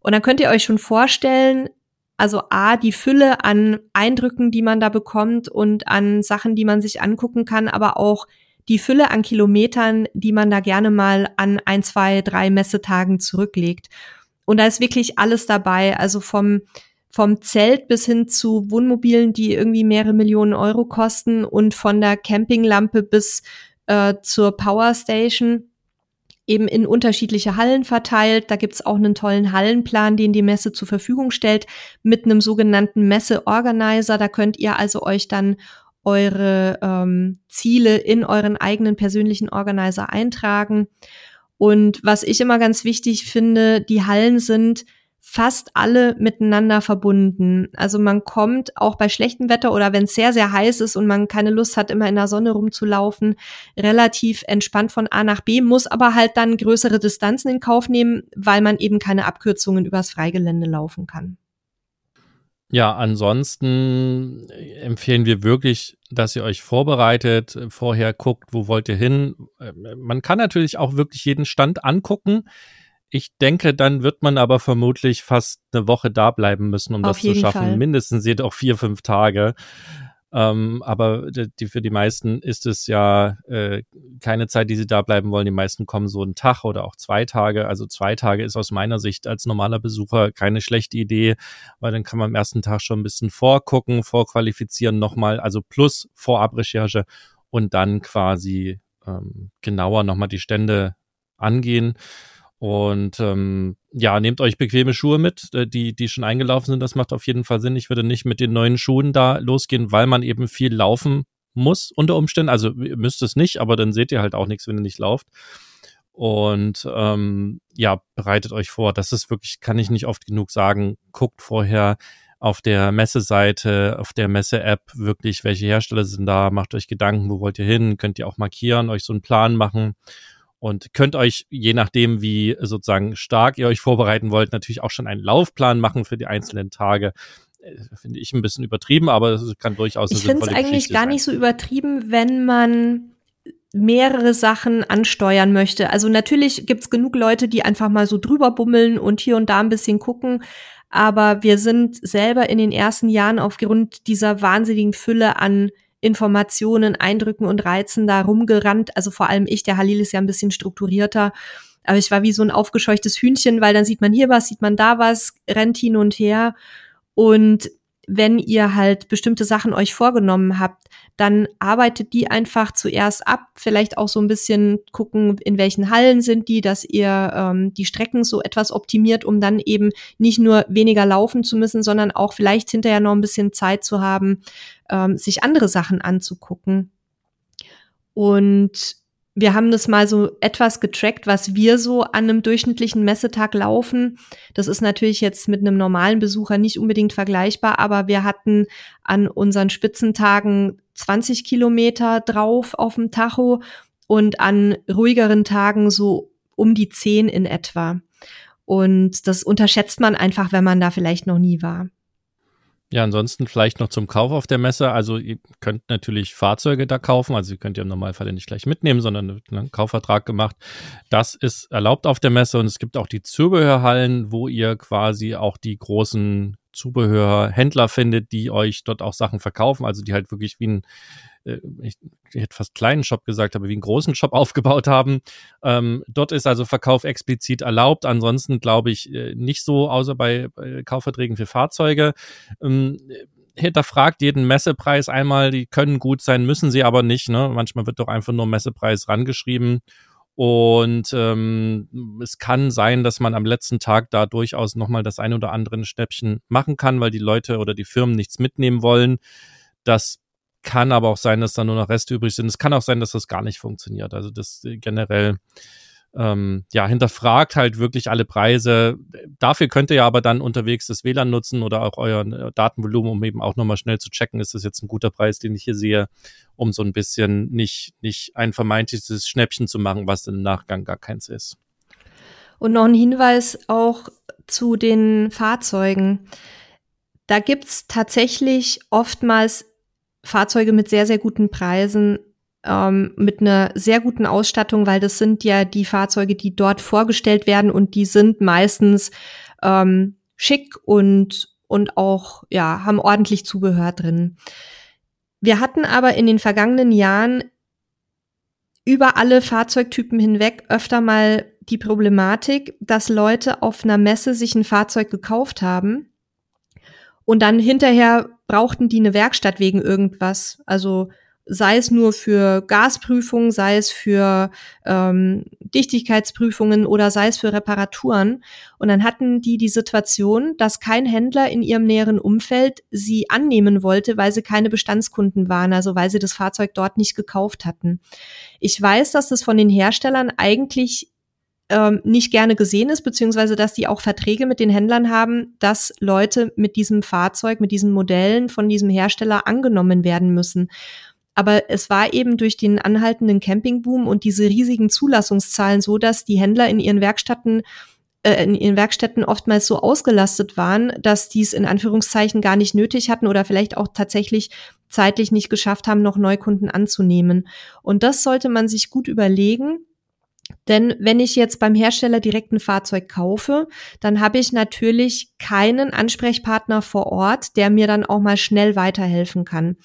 Und dann könnt ihr euch schon vorstellen, also A, die Fülle an Eindrücken, die man da bekommt und an Sachen, die man sich angucken kann, aber auch die Fülle an Kilometern, die man da gerne mal an ein, zwei, drei Messetagen zurücklegt. Und da ist wirklich alles dabei, also vom vom Zelt bis hin zu Wohnmobilen, die irgendwie mehrere Millionen Euro kosten und von der Campinglampe bis äh, zur Powerstation eben in unterschiedliche Hallen verteilt. Da gibt's auch einen tollen Hallenplan, den die Messe zur Verfügung stellt, mit einem sogenannten Messe-Organizer. Da könnt ihr also euch dann eure ähm, Ziele in euren eigenen persönlichen Organizer eintragen. Und was ich immer ganz wichtig finde, die Hallen sind fast alle miteinander verbunden. Also man kommt auch bei schlechtem Wetter oder wenn es sehr, sehr heiß ist und man keine Lust hat, immer in der Sonne rumzulaufen, relativ entspannt von A nach B, muss aber halt dann größere Distanzen in Kauf nehmen, weil man eben keine Abkürzungen übers Freigelände laufen kann. Ja, ansonsten empfehlen wir wirklich, dass ihr euch vorbereitet, vorher guckt, wo wollt ihr hin. Man kann natürlich auch wirklich jeden Stand angucken. Ich denke, dann wird man aber vermutlich fast eine Woche da bleiben müssen, um Auf das zu schaffen. Fall. Mindestens jedoch vier, fünf Tage. Ähm, aber die, für die meisten ist es ja äh, keine Zeit, die sie da bleiben wollen. Die meisten kommen so einen Tag oder auch zwei Tage. Also zwei Tage ist aus meiner Sicht als normaler Besucher keine schlechte Idee, weil dann kann man am ersten Tag schon ein bisschen vorgucken, vorqualifizieren nochmal, also plus Vorabrecherche und dann quasi ähm, genauer nochmal die Stände angehen. Und ähm, ja, nehmt euch bequeme Schuhe mit, äh, die, die schon eingelaufen sind. Das macht auf jeden Fall Sinn. Ich würde nicht mit den neuen Schuhen da losgehen, weil man eben viel laufen muss unter Umständen. Also ihr müsst es nicht, aber dann seht ihr halt auch nichts, wenn ihr nicht lauft. Und ähm, ja, bereitet euch vor. Das ist wirklich, kann ich nicht oft genug sagen. Guckt vorher auf der Messeseite, auf der Messe-App wirklich, welche Hersteller sind da, macht euch Gedanken, wo wollt ihr hin, könnt ihr auch markieren, euch so einen Plan machen und könnt euch, je nachdem, wie sozusagen stark ihr euch vorbereiten wollt, natürlich auch schon einen Laufplan machen für die einzelnen Tage. Äh, finde ich ein bisschen übertrieben, aber es kann durchaus. Ich finde es eigentlich gar sein. nicht so übertrieben, wenn man mehrere Sachen ansteuern möchte. Also natürlich gibt's genug Leute, die einfach mal so drüber bummeln und hier und da ein bisschen gucken. Aber wir sind selber in den ersten Jahren aufgrund dieser wahnsinnigen Fülle an Informationen, Eindrücken und Reizen da rumgerannt. Also vor allem ich, der Halil ist ja ein bisschen strukturierter. Aber ich war wie so ein aufgescheuchtes Hühnchen, weil dann sieht man hier was, sieht man da was, rennt hin und her. Und wenn ihr halt bestimmte Sachen euch vorgenommen habt, dann arbeitet die einfach zuerst ab, vielleicht auch so ein bisschen gucken, in welchen Hallen sind die, dass ihr ähm, die Strecken so etwas optimiert, um dann eben nicht nur weniger laufen zu müssen, sondern auch vielleicht hinterher noch ein bisschen Zeit zu haben, ähm, sich andere Sachen anzugucken. Und wir haben das mal so etwas getrackt, was wir so an einem durchschnittlichen Messetag laufen. Das ist natürlich jetzt mit einem normalen Besucher nicht unbedingt vergleichbar, aber wir hatten an unseren Spitzentagen 20 Kilometer drauf auf dem Tacho und an ruhigeren Tagen so um die 10 in etwa. Und das unterschätzt man einfach, wenn man da vielleicht noch nie war. Ja, ansonsten vielleicht noch zum Kauf auf der Messe. Also ihr könnt natürlich Fahrzeuge da kaufen. Also ihr könnt ja im Normalfall nicht gleich mitnehmen, sondern einen Kaufvertrag gemacht. Das ist erlaubt auf der Messe und es gibt auch die Zubehörhallen, wo ihr quasi auch die großen Zubehörhändler findet, die euch dort auch Sachen verkaufen. Also die halt wirklich wie ein äh, ich, hätte fast kleinen Shop gesagt, aber wie einen großen Shop aufgebaut haben. Ähm, dort ist also Verkauf explizit erlaubt. Ansonsten glaube ich äh, nicht so, außer bei, Kaufverträgen für Fahrzeuge. Ähm, hinterfragt jeden Messepreis einmal. Die können gut sein, müssen sie aber nicht. Ne? Manchmal wird doch einfach nur Messepreis rangeschrieben. Und ähm, es kann sein, dass man am letzten Tag da durchaus nochmal das ein oder andere Schnäppchen machen kann, weil die Leute oder die Firmen nichts mitnehmen wollen. Das kann aber auch sein, dass da nur noch Reste übrig sind. Es kann auch sein, dass das gar nicht funktioniert. Also das äh, generell ähm, ja, hinterfragt halt wirklich alle Preise. Dafür könnt ihr ja aber dann unterwegs das WLAN nutzen oder auch euer äh, Datenvolumen, um eben auch nochmal schnell zu checken, ist das jetzt ein guter Preis, den ich hier sehe, um so ein bisschen nicht, nicht ein vermeintliches Schnäppchen zu machen, was im Nachgang gar keins ist. Und noch ein Hinweis auch zu den Fahrzeugen. Da gibt's tatsächlich oftmals Fahrzeuge mit sehr, sehr guten Preisen, ähm, mit einer sehr guten Ausstattung, weil das sind ja die Fahrzeuge, die dort vorgestellt werden und die sind meistens ähm, schick und, und auch, ja, haben ordentlich Zubehör drin. Wir hatten aber in den vergangenen Jahren über alle Fahrzeugtypen hinweg öfter mal die Problematik, dass Leute auf einer Messe sich ein Fahrzeug gekauft haben und dann hinterher brauchten die eine Werkstatt wegen irgendwas. Also sei es nur für Gasprüfungen, sei es für ähm, Dichtigkeitsprüfungen oder sei es für Reparaturen. Und dann hatten die die Situation, dass kein Händler in ihrem näheren Umfeld sie annehmen wollte, weil sie keine Bestandskunden waren, also weil sie das Fahrzeug dort nicht gekauft hatten. Ich weiß, dass das von den Herstellern eigentlich ähm, nicht gerne gesehen ist, beziehungsweise dass die auch Verträge mit den Händlern haben, dass Leute mit diesem Fahrzeug, mit diesen Modellen von diesem Hersteller angenommen werden müssen. Aber es war eben durch den anhaltenden Campingboom und diese riesigen Zulassungszahlen so, dass die Händler in ihren Werkstätten äh, in ihren Werkstätten oftmals so ausgelastet waren, dass die es in Anführungszeichen gar nicht nötig hatten oder vielleicht auch tatsächlich zeitlich nicht geschafft haben, noch Neukunden anzunehmen. Und das sollte man sich gut überlegen, denn wenn ich jetzt beim Hersteller direkt ein Fahrzeug kaufe, dann habe ich natürlich keinen Ansprechpartner vor Ort, der mir dann auch mal schnell weiterhelfen kann.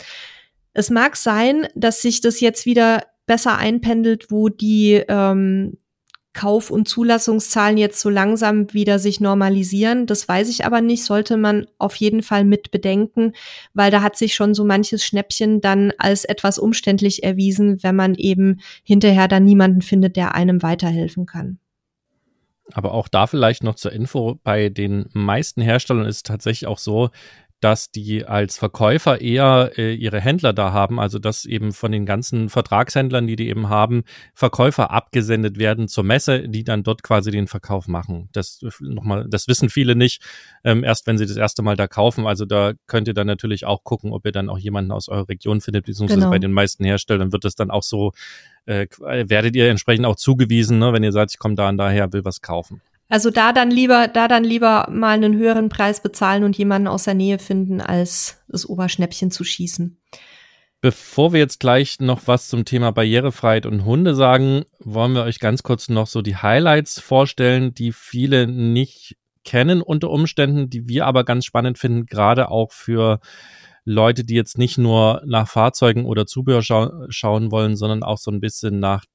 Es mag sein, dass sich das jetzt wieder besser einpendelt, wo die ähm, Kauf- und Zulassungszahlen jetzt so langsam wieder sich normalisieren. Das weiß ich aber nicht, sollte man auf jeden Fall mit bedenken, weil da hat sich schon so manches Schnäppchen dann als etwas umständlich erwiesen, wenn man eben hinterher dann niemanden findet, der einem weiterhelfen kann. Aber auch da vielleicht noch zur Info, bei den meisten Herstellern ist es tatsächlich auch so, dass die als Verkäufer eher äh, ihre Händler da haben, also dass eben von den ganzen Vertragshändlern, die die eben haben, Verkäufer abgesendet werden zur Messe, die dann dort quasi den Verkauf machen. Das nochmal, das wissen viele nicht, ähm, erst wenn sie das erste Mal da kaufen. Also da könnt ihr dann natürlich auch gucken, ob ihr dann auch jemanden aus eurer Region findet, beziehungsweise genau. bei den meisten Herstellern wird das dann auch so, äh, werdet ihr entsprechend auch zugewiesen, ne, wenn ihr sagt, ich komme da und daher, will was kaufen. Also da dann lieber, da dann lieber mal einen höheren Preis bezahlen und jemanden aus der Nähe finden, als das Oberschnäppchen zu schießen. Bevor wir jetzt gleich noch was zum Thema Barrierefreiheit und Hunde sagen, wollen wir euch ganz kurz noch so die Highlights vorstellen, die viele nicht kennen unter Umständen, die wir aber ganz spannend finden, gerade auch für Leute, die jetzt nicht nur nach Fahrzeugen oder Zubehör schau schauen wollen, sondern auch so ein bisschen nach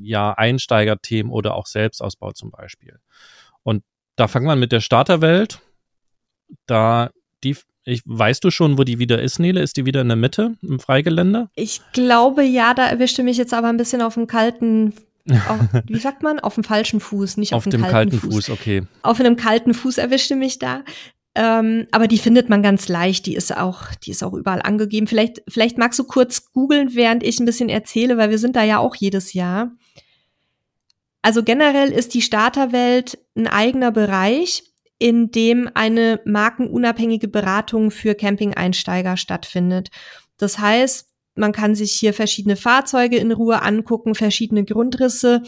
ja, Einsteigerthemen oder auch Selbstausbau zum Beispiel. Und da fangen wir mit der Starterwelt. Da die, ich, weißt du schon, wo die wieder ist, Nele? Ist die wieder in der Mitte im Freigelände? Ich glaube, ja, da erwischte mich jetzt aber ein bisschen auf dem kalten auf, wie sagt man? Auf dem falschen Fuß, nicht auf, auf dem kalten, kalten Fuß. Fuß. Okay. Auf einem kalten Fuß erwischte mich da. Ähm, aber die findet man ganz leicht. Die ist auch, die ist auch überall angegeben. Vielleicht, vielleicht magst du kurz googeln, während ich ein bisschen erzähle, weil wir sind da ja auch jedes Jahr. Also generell ist die Starterwelt ein eigener Bereich, in dem eine markenunabhängige Beratung für Camping-Einsteiger stattfindet. Das heißt, man kann sich hier verschiedene Fahrzeuge in Ruhe angucken, verschiedene Grundrisse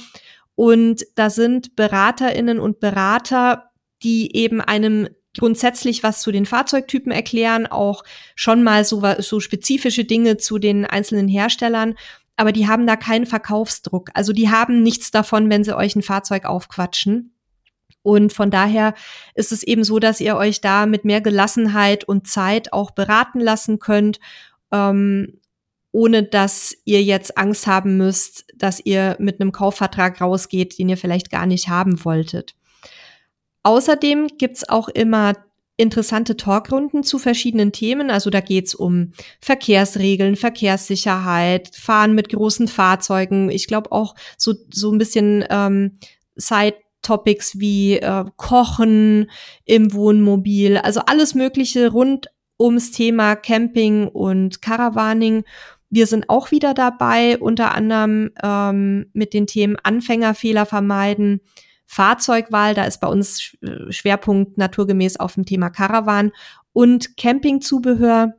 und da sind Beraterinnen und Berater, die eben einem grundsätzlich was zu den Fahrzeugtypen erklären, auch schon mal so, so spezifische Dinge zu den einzelnen Herstellern. Aber die haben da keinen Verkaufsdruck. Also die haben nichts davon, wenn sie euch ein Fahrzeug aufquatschen. Und von daher ist es eben so, dass ihr euch da mit mehr Gelassenheit und Zeit auch beraten lassen könnt, ähm, ohne dass ihr jetzt Angst haben müsst, dass ihr mit einem Kaufvertrag rausgeht, den ihr vielleicht gar nicht haben wolltet. Außerdem gibt's auch immer interessante Talkrunden zu verschiedenen Themen. Also da geht's um Verkehrsregeln, Verkehrssicherheit, Fahren mit großen Fahrzeugen. Ich glaube auch so, so ein bisschen ähm, Side-Topics wie äh, Kochen im Wohnmobil. Also alles Mögliche rund ums Thema Camping und Caravaning. Wir sind auch wieder dabei, unter anderem ähm, mit den Themen Anfängerfehler vermeiden, Fahrzeugwahl, da ist bei uns äh, Schwerpunkt naturgemäß auf dem Thema Caravan und Campingzubehör.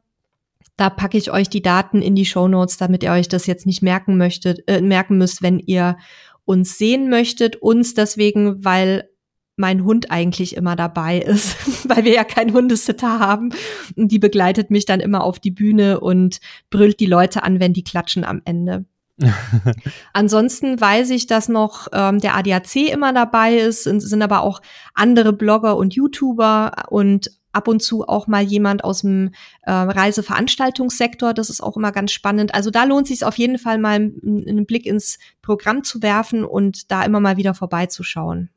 Da packe ich euch die Daten in die Show Notes, damit ihr euch das jetzt nicht merken möchtet, äh, merken müsst, wenn ihr uns sehen möchtet. Uns deswegen, weil mein Hund eigentlich immer dabei ist, weil wir ja keinen Hundesitter haben. Und die begleitet mich dann immer auf die Bühne und brüllt die Leute an, wenn die klatschen am Ende. Ansonsten weiß ich, dass noch ähm, der ADAC immer dabei ist, sind, aber auch andere Blogger und YouTuber und ab und zu auch mal jemand aus dem äh, Reiseveranstaltungssektor. Das ist auch immer ganz spannend. Also da lohnt sich auf jeden Fall mal einen Blick ins Programm zu werfen und da immer mal wieder vorbeizuschauen.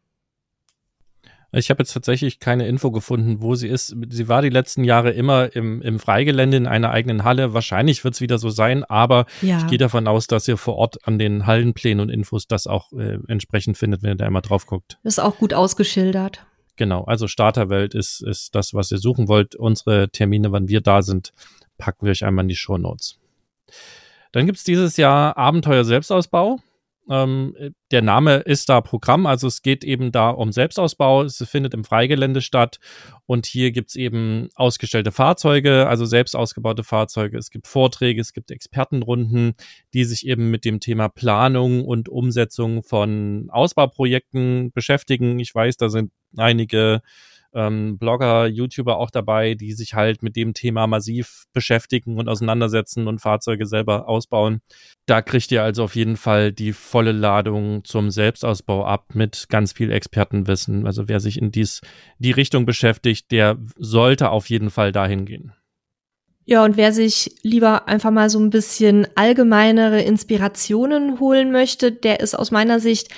Ich habe jetzt tatsächlich keine Info gefunden, wo sie ist. Sie war die letzten Jahre immer im, im Freigelände in einer eigenen Halle. Wahrscheinlich wird es wieder so sein, aber ja. ich gehe davon aus, dass ihr vor Ort an den Hallenplänen und Infos das auch äh, entsprechend findet, wenn ihr da immer drauf guckt. Ist auch gut ausgeschildert. Genau, also Starterwelt ist, ist das, was ihr suchen wollt. Unsere Termine, wann wir da sind, packen wir euch einmal in die Show Notes. Dann gibt es dieses Jahr Abenteuer Selbstausbau. Ähm, der Name ist da Programm, also es geht eben da um Selbstausbau. Es findet im Freigelände statt und hier gibt's eben ausgestellte Fahrzeuge, also selbst ausgebaute Fahrzeuge. Es gibt Vorträge, es gibt Expertenrunden, die sich eben mit dem Thema Planung und Umsetzung von Ausbauprojekten beschäftigen. Ich weiß, da sind einige ähm, Blogger, YouTuber auch dabei, die sich halt mit dem Thema massiv beschäftigen und auseinandersetzen und Fahrzeuge selber ausbauen. Da kriegt ihr also auf jeden Fall die volle Ladung zum Selbstausbau ab mit ganz viel Expertenwissen. Also wer sich in dies, die Richtung beschäftigt, der sollte auf jeden Fall dahin gehen. Ja, und wer sich lieber einfach mal so ein bisschen allgemeinere Inspirationen holen möchte, der ist aus meiner Sicht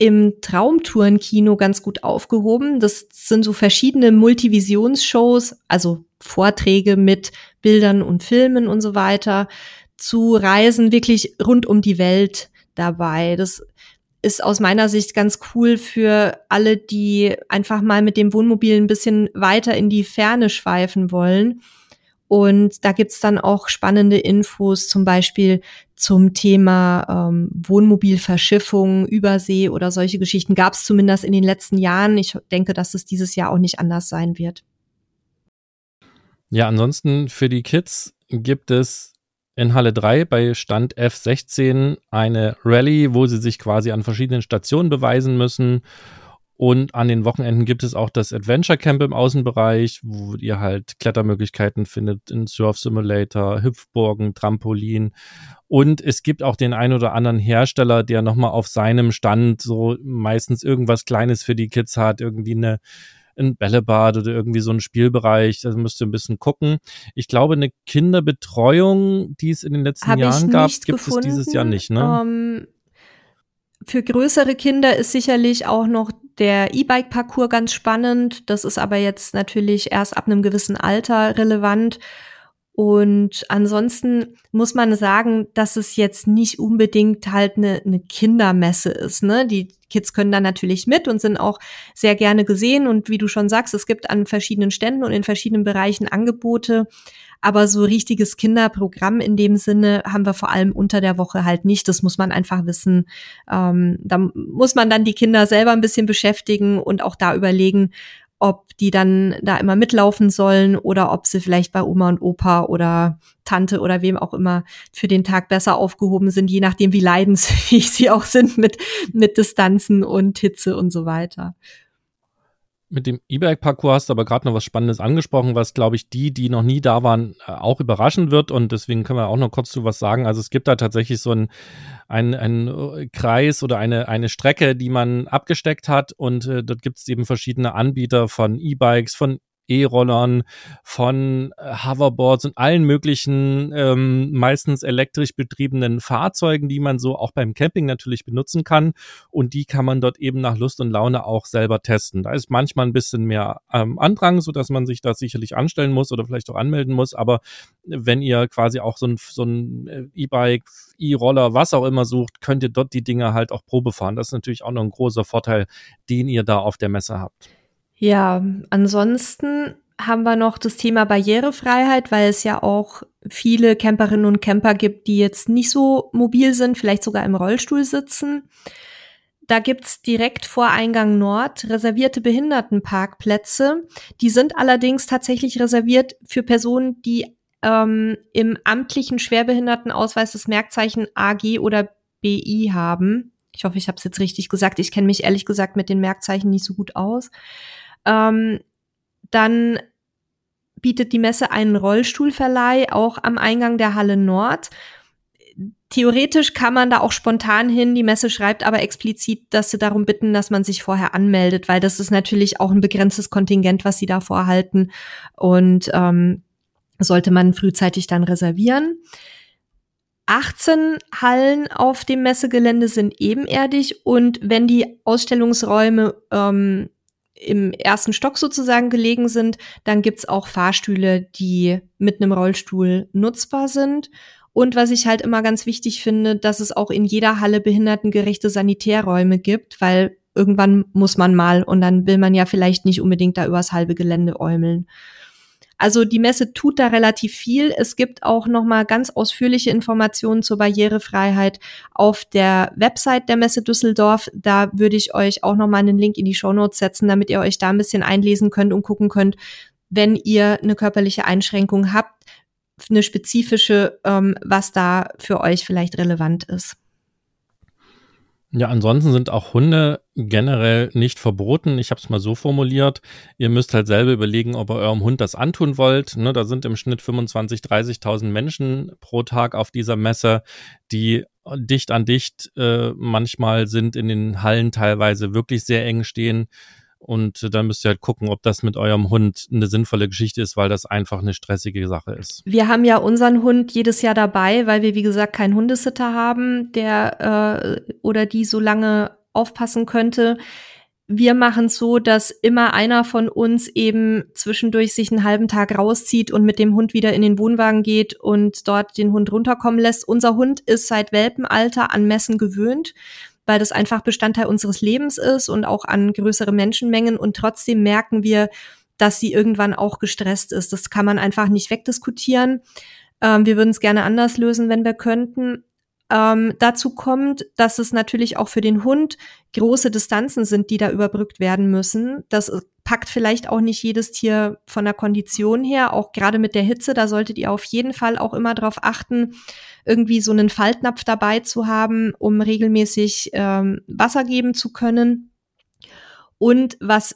im Traumtourenkino ganz gut aufgehoben. Das sind so verschiedene Multivisionsshows, also Vorträge mit Bildern und Filmen und so weiter, zu Reisen wirklich rund um die Welt dabei. Das ist aus meiner Sicht ganz cool für alle, die einfach mal mit dem Wohnmobil ein bisschen weiter in die Ferne schweifen wollen und da gibt's dann auch spannende Infos, zum Beispiel zum Thema ähm, Wohnmobilverschiffung, Übersee oder solche Geschichten. Gab's zumindest in den letzten Jahren. Ich denke, dass es dieses Jahr auch nicht anders sein wird. Ja, ansonsten für die Kids gibt es in Halle 3 bei Stand F16 eine Rallye, wo sie sich quasi an verschiedenen Stationen beweisen müssen und an den Wochenenden gibt es auch das Adventure Camp im Außenbereich, wo ihr halt Klettermöglichkeiten findet in Surf Simulator, Hüpfburgen, Trampolin. Und es gibt auch den ein oder anderen Hersteller, der nochmal auf seinem Stand so meistens irgendwas Kleines für die Kids hat, irgendwie eine, ein Bällebad oder irgendwie so ein Spielbereich. Da müsst ihr ein bisschen gucken. Ich glaube, eine Kinderbetreuung, die es in den letzten Hab Jahren gab, gibt gefunden. es dieses Jahr nicht, ne? Um ähm, für größere Kinder ist sicherlich auch noch der E-Bike-Parcours ganz spannend. Das ist aber jetzt natürlich erst ab einem gewissen Alter relevant. Und ansonsten muss man sagen, dass es jetzt nicht unbedingt halt eine, eine Kindermesse ist. Ne? Die Kids können da natürlich mit und sind auch sehr gerne gesehen. Und wie du schon sagst, es gibt an verschiedenen Ständen und in verschiedenen Bereichen Angebote. Aber so richtiges Kinderprogramm in dem Sinne haben wir vor allem unter der Woche halt nicht. Das muss man einfach wissen. Ähm, da muss man dann die Kinder selber ein bisschen beschäftigen und auch da überlegen, ob die dann da immer mitlaufen sollen oder ob sie vielleicht bei Oma und Opa oder Tante oder wem auch immer für den Tag besser aufgehoben sind, je nachdem, wie leidensfähig sie auch sind mit, mit Distanzen und Hitze und so weiter. Mit dem E-Bike-Parcours hast du aber gerade noch was Spannendes angesprochen, was, glaube ich, die, die noch nie da waren, äh, auch überraschen wird. Und deswegen können wir auch noch kurz zu was sagen. Also es gibt da tatsächlich so einen ein äh, Kreis oder eine, eine Strecke, die man abgesteckt hat. Und äh, dort gibt es eben verschiedene Anbieter von E-Bikes, von E-Rollern, von äh, Hoverboards und allen möglichen ähm, meistens elektrisch betriebenen Fahrzeugen, die man so auch beim Camping natürlich benutzen kann. Und die kann man dort eben nach Lust und Laune auch selber testen. Da ist manchmal ein bisschen mehr ähm, Andrang, so dass man sich da sicherlich anstellen muss oder vielleicht auch anmelden muss. Aber wenn ihr quasi auch so ein, so ein äh, E-Bike, E-Roller, was auch immer sucht, könnt ihr dort die Dinge halt auch Probe fahren. Das ist natürlich auch noch ein großer Vorteil, den ihr da auf der Messe habt. Ja, ansonsten haben wir noch das Thema Barrierefreiheit, weil es ja auch viele Camperinnen und Camper gibt, die jetzt nicht so mobil sind, vielleicht sogar im Rollstuhl sitzen. Da gibt's direkt vor Eingang Nord reservierte Behindertenparkplätze. Die sind allerdings tatsächlich reserviert für Personen, die ähm, im amtlichen Schwerbehindertenausweis das Merkzeichen AG oder BI haben. Ich hoffe, ich habe es jetzt richtig gesagt. Ich kenne mich ehrlich gesagt mit den Merkzeichen nicht so gut aus. Ähm, dann bietet die Messe einen Rollstuhlverleih auch am Eingang der Halle Nord. Theoretisch kann man da auch spontan hin. Die Messe schreibt aber explizit, dass sie darum bitten, dass man sich vorher anmeldet, weil das ist natürlich auch ein begrenztes Kontingent, was sie da vorhalten. Und ähm, sollte man frühzeitig dann reservieren. 18 Hallen auf dem Messegelände sind ebenerdig und wenn die Ausstellungsräume ähm, im ersten Stock sozusagen gelegen sind. Dann gibt's auch Fahrstühle, die mit einem Rollstuhl nutzbar sind. Und was ich halt immer ganz wichtig finde, dass es auch in jeder Halle behindertengerechte Sanitärräume gibt, weil irgendwann muss man mal und dann will man ja vielleicht nicht unbedingt da übers halbe Gelände äumeln. Also die Messe tut da relativ viel. Es gibt auch noch mal ganz ausführliche Informationen zur Barrierefreiheit auf der Website der Messe Düsseldorf. Da würde ich euch auch noch mal einen Link in die Show Notes setzen, damit ihr euch da ein bisschen einlesen könnt und gucken könnt, wenn ihr eine körperliche Einschränkung habt, eine spezifische, ähm, was da für euch vielleicht relevant ist. Ja, ansonsten sind auch Hunde generell nicht verboten. Ich habe es mal so formuliert. Ihr müsst halt selber überlegen, ob ihr eurem Hund das antun wollt. Ne, da sind im Schnitt 25.000, 30.000 Menschen pro Tag auf dieser Messe, die dicht an dicht äh, manchmal sind in den Hallen teilweise wirklich sehr eng stehen. Und dann müsst ihr halt gucken, ob das mit eurem Hund eine sinnvolle Geschichte ist, weil das einfach eine stressige Sache ist. Wir haben ja unseren Hund jedes Jahr dabei, weil wir, wie gesagt, keinen Hundesitter haben, der äh, oder die so lange aufpassen könnte. Wir machen es so, dass immer einer von uns eben zwischendurch sich einen halben Tag rauszieht und mit dem Hund wieder in den Wohnwagen geht und dort den Hund runterkommen lässt. Unser Hund ist seit Welpenalter an Messen gewöhnt weil das einfach Bestandteil unseres Lebens ist und auch an größere Menschenmengen. Und trotzdem merken wir, dass sie irgendwann auch gestresst ist. Das kann man einfach nicht wegdiskutieren. Ähm, wir würden es gerne anders lösen, wenn wir könnten. Ähm, dazu kommt, dass es natürlich auch für den Hund große Distanzen sind, die da überbrückt werden müssen. Das packt vielleicht auch nicht jedes Tier von der Kondition her, auch gerade mit der Hitze. Da solltet ihr auf jeden Fall auch immer darauf achten, irgendwie so einen Faltnapf dabei zu haben, um regelmäßig ähm, Wasser geben zu können. Und was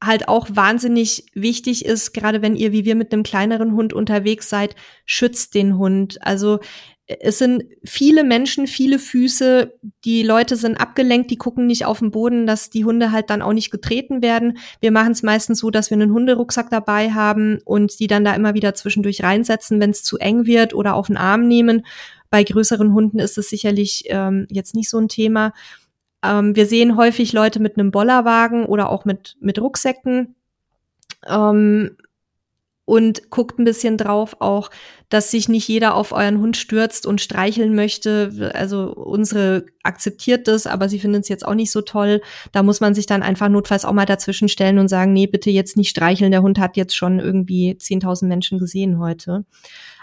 halt auch wahnsinnig wichtig ist, gerade wenn ihr wie wir mit einem kleineren Hund unterwegs seid, schützt den Hund. Also es sind viele Menschen, viele Füße, die Leute sind abgelenkt, die gucken nicht auf den Boden, dass die Hunde halt dann auch nicht getreten werden. Wir machen es meistens so, dass wir einen Hunderucksack dabei haben und die dann da immer wieder zwischendurch reinsetzen, wenn es zu eng wird oder auf den Arm nehmen. Bei größeren Hunden ist es sicherlich ähm, jetzt nicht so ein Thema. Ähm, wir sehen häufig Leute mit einem Bollerwagen oder auch mit, mit Rucksäcken. Ähm, und guckt ein bisschen drauf auch, dass sich nicht jeder auf euren Hund stürzt und streicheln möchte. Also unsere akzeptiert das, aber sie finden es jetzt auch nicht so toll. Da muss man sich dann einfach notfalls auch mal dazwischen stellen und sagen, nee, bitte jetzt nicht streicheln. Der Hund hat jetzt schon irgendwie 10.000 Menschen gesehen heute.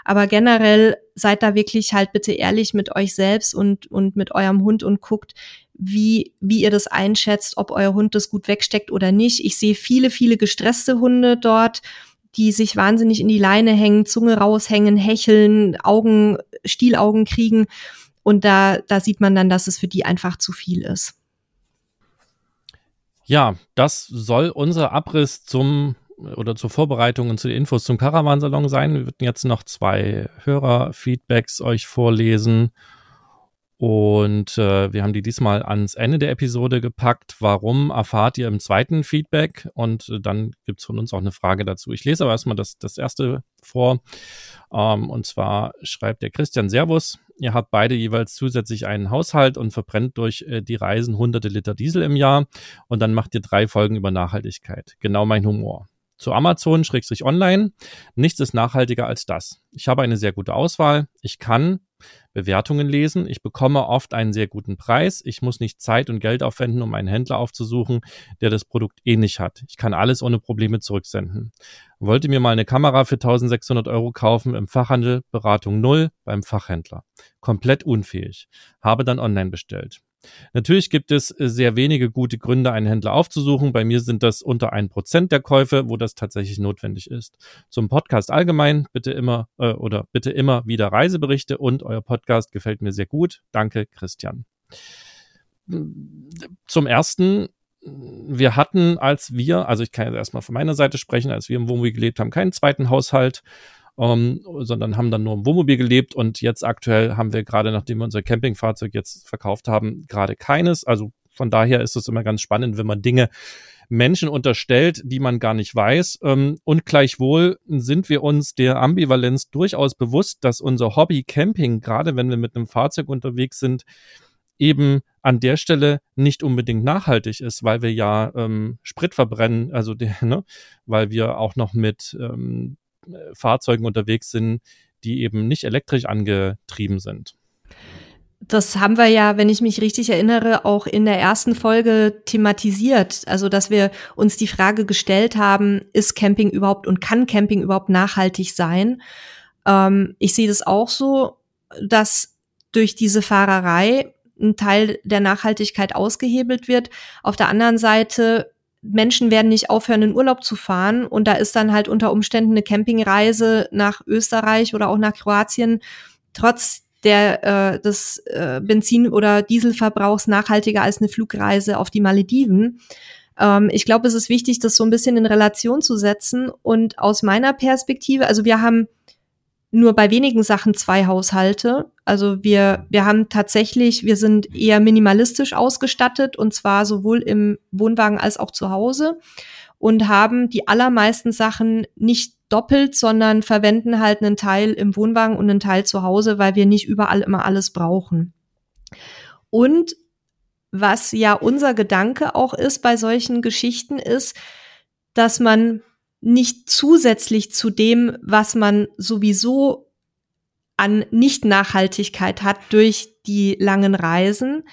Aber generell seid da wirklich halt bitte ehrlich mit euch selbst und, und mit eurem Hund und guckt, wie, wie ihr das einschätzt, ob euer Hund das gut wegsteckt oder nicht. Ich sehe viele, viele gestresste Hunde dort die sich wahnsinnig in die Leine hängen, Zunge raushängen, hecheln, Augen, Stielaugen kriegen. Und da, da sieht man dann, dass es für die einfach zu viel ist. Ja, das soll unser Abriss zum oder zur Vorbereitung und zu den Infos zum Caravansalon sein. Wir würden jetzt noch zwei Hörerfeedbacks euch vorlesen. Und äh, wir haben die diesmal ans Ende der Episode gepackt. Warum erfahrt ihr im zweiten Feedback? Und äh, dann gibt's von uns auch eine Frage dazu. Ich lese aber erstmal das, das erste vor. Ähm, und zwar schreibt der Christian Servus. Ihr habt beide jeweils zusätzlich einen Haushalt und verbrennt durch äh, die Reisen hunderte Liter Diesel im Jahr. Und dann macht ihr drei Folgen über Nachhaltigkeit. Genau mein Humor zu Amazon-Online. Nichts ist nachhaltiger als das. Ich habe eine sehr gute Auswahl. Ich kann Bewertungen lesen. Ich bekomme oft einen sehr guten Preis. Ich muss nicht Zeit und Geld aufwenden, um einen Händler aufzusuchen, der das Produkt eh nicht hat. Ich kann alles ohne Probleme zurücksenden. Wollte mir mal eine Kamera für 1600 Euro kaufen im Fachhandel, Beratung null beim Fachhändler. Komplett unfähig. Habe dann online bestellt. Natürlich gibt es äh, sehr wenige gute Gründe, einen Händler aufzusuchen. Bei mir sind das unter ein Prozent der Käufe, wo das tatsächlich notwendig ist. Zum Podcast allgemein bitte immer äh, oder bitte immer wieder Reiseberichte und euer Podcast gefällt mir sehr gut. Danke, Christian. Zum ersten, wir hatten, als wir, also ich kann jetzt erstmal von meiner Seite sprechen, als wir im Wohnmobil gelebt haben, keinen zweiten Haushalt ähm, sondern haben dann nur im Wohnmobil gelebt und jetzt aktuell haben wir gerade, nachdem wir unser Campingfahrzeug jetzt verkauft haben, gerade keines. Also von daher ist es immer ganz spannend, wenn man Dinge Menschen unterstellt, die man gar nicht weiß. Ähm, und gleichwohl sind wir uns der Ambivalenz durchaus bewusst, dass unser Hobby Camping, gerade wenn wir mit einem Fahrzeug unterwegs sind, eben an der Stelle nicht unbedingt nachhaltig ist, weil wir ja ähm, Sprit verbrennen, also der, ne, weil wir auch noch mit ähm, Fahrzeugen unterwegs sind, die eben nicht elektrisch angetrieben sind. Das haben wir ja, wenn ich mich richtig erinnere, auch in der ersten Folge thematisiert. Also, dass wir uns die Frage gestellt haben, ist Camping überhaupt und kann Camping überhaupt nachhaltig sein? Ähm, ich sehe das auch so, dass durch diese Fahrerei ein Teil der Nachhaltigkeit ausgehebelt wird. Auf der anderen Seite Menschen werden nicht aufhören, in Urlaub zu fahren. Und da ist dann halt unter Umständen eine Campingreise nach Österreich oder auch nach Kroatien trotz der äh, des äh, Benzin- oder Dieselverbrauchs nachhaltiger als eine Flugreise auf die Malediven. Ähm, ich glaube, es ist wichtig, das so ein bisschen in Relation zu setzen. Und aus meiner Perspektive, also wir haben nur bei wenigen Sachen zwei Haushalte. Also wir, wir haben tatsächlich, wir sind eher minimalistisch ausgestattet und zwar sowohl im Wohnwagen als auch zu Hause und haben die allermeisten Sachen nicht doppelt, sondern verwenden halt einen Teil im Wohnwagen und einen Teil zu Hause, weil wir nicht überall immer alles brauchen. Und was ja unser Gedanke auch ist bei solchen Geschichten ist, dass man nicht zusätzlich zu dem, was man sowieso an Nicht-Nachhaltigkeit hat durch die langen Reisen,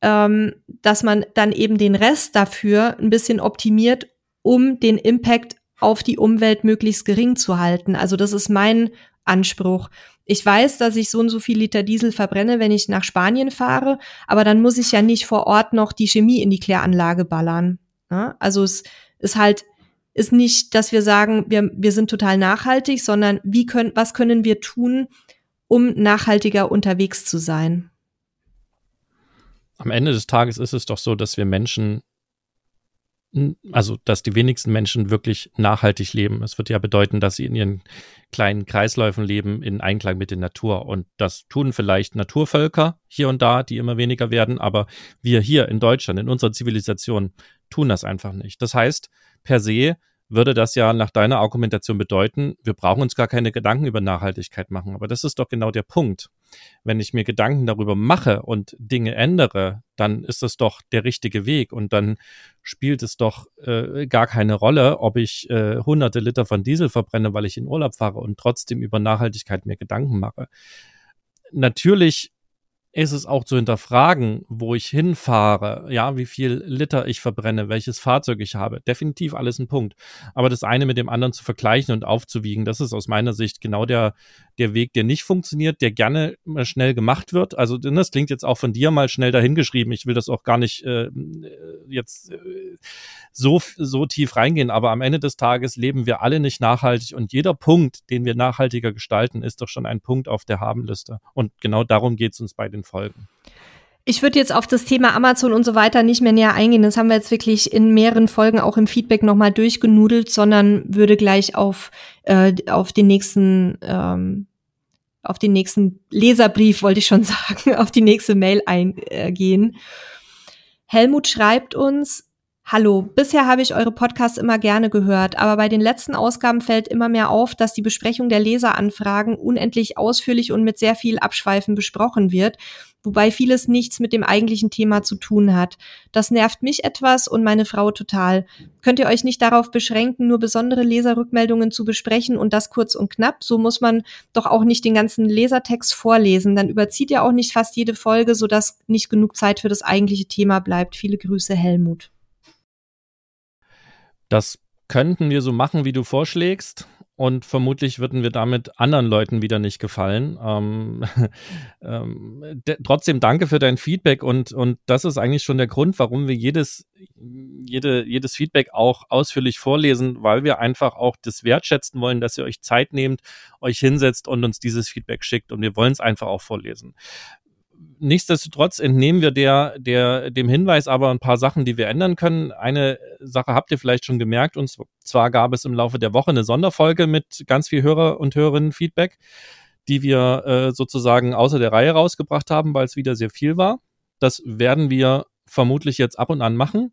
ähm, dass man dann eben den Rest dafür ein bisschen optimiert, um den Impact auf die Umwelt möglichst gering zu halten. Also das ist mein Anspruch. Ich weiß, dass ich so und so viel Liter Diesel verbrenne, wenn ich nach Spanien fahre, aber dann muss ich ja nicht vor Ort noch die Chemie in die Kläranlage ballern. Ja? Also es ist halt ist nicht, dass wir sagen, wir, wir sind total nachhaltig, sondern wie können, was können wir tun, um nachhaltiger unterwegs zu sein? Am Ende des Tages ist es doch so, dass wir Menschen, also dass die wenigsten Menschen wirklich nachhaltig leben. Es wird ja bedeuten, dass sie in ihren kleinen Kreisläufen leben in Einklang mit der Natur. Und das tun vielleicht Naturvölker hier und da, die immer weniger werden, aber wir hier in Deutschland, in unserer Zivilisation, tun das einfach nicht. Das heißt, per se würde das ja nach deiner Argumentation bedeuten, wir brauchen uns gar keine Gedanken über Nachhaltigkeit machen. Aber das ist doch genau der Punkt. Wenn ich mir Gedanken darüber mache und Dinge ändere, dann ist das doch der richtige Weg und dann spielt es doch äh, gar keine Rolle, ob ich äh, hunderte Liter von Diesel verbrenne, weil ich in Urlaub fahre und trotzdem über Nachhaltigkeit mir Gedanken mache. Natürlich ist es auch zu hinterfragen, wo ich hinfahre, ja, wie viel Liter ich verbrenne, welches Fahrzeug ich habe. Definitiv alles ein Punkt. Aber das eine mit dem anderen zu vergleichen und aufzuwiegen, das ist aus meiner Sicht genau der, der Weg, der nicht funktioniert, der gerne schnell gemacht wird. Also das klingt jetzt auch von dir mal schnell dahingeschrieben. Ich will das auch gar nicht äh, jetzt äh, so, so tief reingehen. Aber am Ende des Tages leben wir alle nicht nachhaltig und jeder Punkt, den wir nachhaltiger gestalten, ist doch schon ein Punkt auf der Habenliste. Und genau darum geht es uns bei den Folgen. Ich würde jetzt auf das Thema Amazon und so weiter nicht mehr näher eingehen. Das haben wir jetzt wirklich in mehreren Folgen auch im Feedback nochmal durchgenudelt, sondern würde gleich auf, äh, auf den nächsten, ähm, auf den nächsten Leserbrief, wollte ich schon sagen, auf die nächste Mail eingehen. Helmut schreibt uns, Hallo, bisher habe ich eure Podcasts immer gerne gehört, aber bei den letzten Ausgaben fällt immer mehr auf, dass die Besprechung der Leseranfragen unendlich ausführlich und mit sehr viel Abschweifen besprochen wird, wobei vieles nichts mit dem eigentlichen Thema zu tun hat. Das nervt mich etwas und meine Frau total. Könnt ihr euch nicht darauf beschränken, nur besondere Leserrückmeldungen zu besprechen und das kurz und knapp? So muss man doch auch nicht den ganzen Lesertext vorlesen. Dann überzieht ja auch nicht fast jede Folge, sodass nicht genug Zeit für das eigentliche Thema bleibt. Viele Grüße, Helmut. Das könnten wir so machen, wie du vorschlägst. Und vermutlich würden wir damit anderen Leuten wieder nicht gefallen. Ähm, ähm, trotzdem danke für dein Feedback und, und das ist eigentlich schon der Grund, warum wir jedes, jede, jedes Feedback auch ausführlich vorlesen, weil wir einfach auch das wertschätzen wollen, dass ihr euch Zeit nehmt, euch hinsetzt und uns dieses Feedback schickt und wir wollen es einfach auch vorlesen nichtsdestotrotz entnehmen wir der, der, dem Hinweis aber ein paar Sachen, die wir ändern können. Eine Sache habt ihr vielleicht schon gemerkt, und zwar gab es im Laufe der Woche eine Sonderfolge mit ganz viel Hörer und Hörerinnen Feedback, die wir äh, sozusagen außer der Reihe rausgebracht haben, weil es wieder sehr viel war. Das werden wir vermutlich jetzt ab und an machen.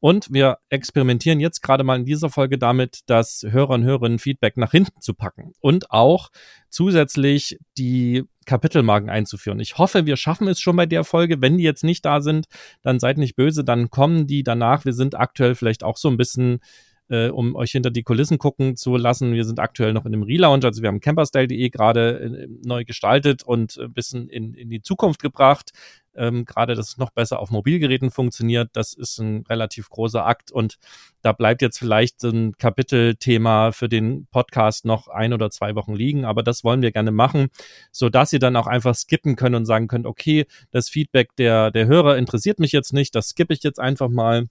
Und wir experimentieren jetzt gerade mal in dieser Folge damit, das Hörer und Hörerinnen Feedback nach hinten zu packen und auch zusätzlich die Kapitelmarken einzuführen. Ich hoffe, wir schaffen es schon bei der Folge. Wenn die jetzt nicht da sind, dann seid nicht böse, dann kommen die danach. Wir sind aktuell vielleicht auch so ein bisschen äh, um euch hinter die Kulissen gucken zu lassen. Wir sind aktuell noch in einem Relaunch, also wir haben camperstyle.de gerade äh, neu gestaltet und ein bisschen in, in die Zukunft gebracht. Ähm, gerade, dass es noch besser auf Mobilgeräten funktioniert, das ist ein relativ großer Akt. Und da bleibt jetzt vielleicht ein Kapitelthema für den Podcast noch ein oder zwei Wochen liegen, aber das wollen wir gerne machen, so dass ihr dann auch einfach skippen könnt und sagen könnt, okay, das Feedback der, der Hörer interessiert mich jetzt nicht, das skippe ich jetzt einfach mal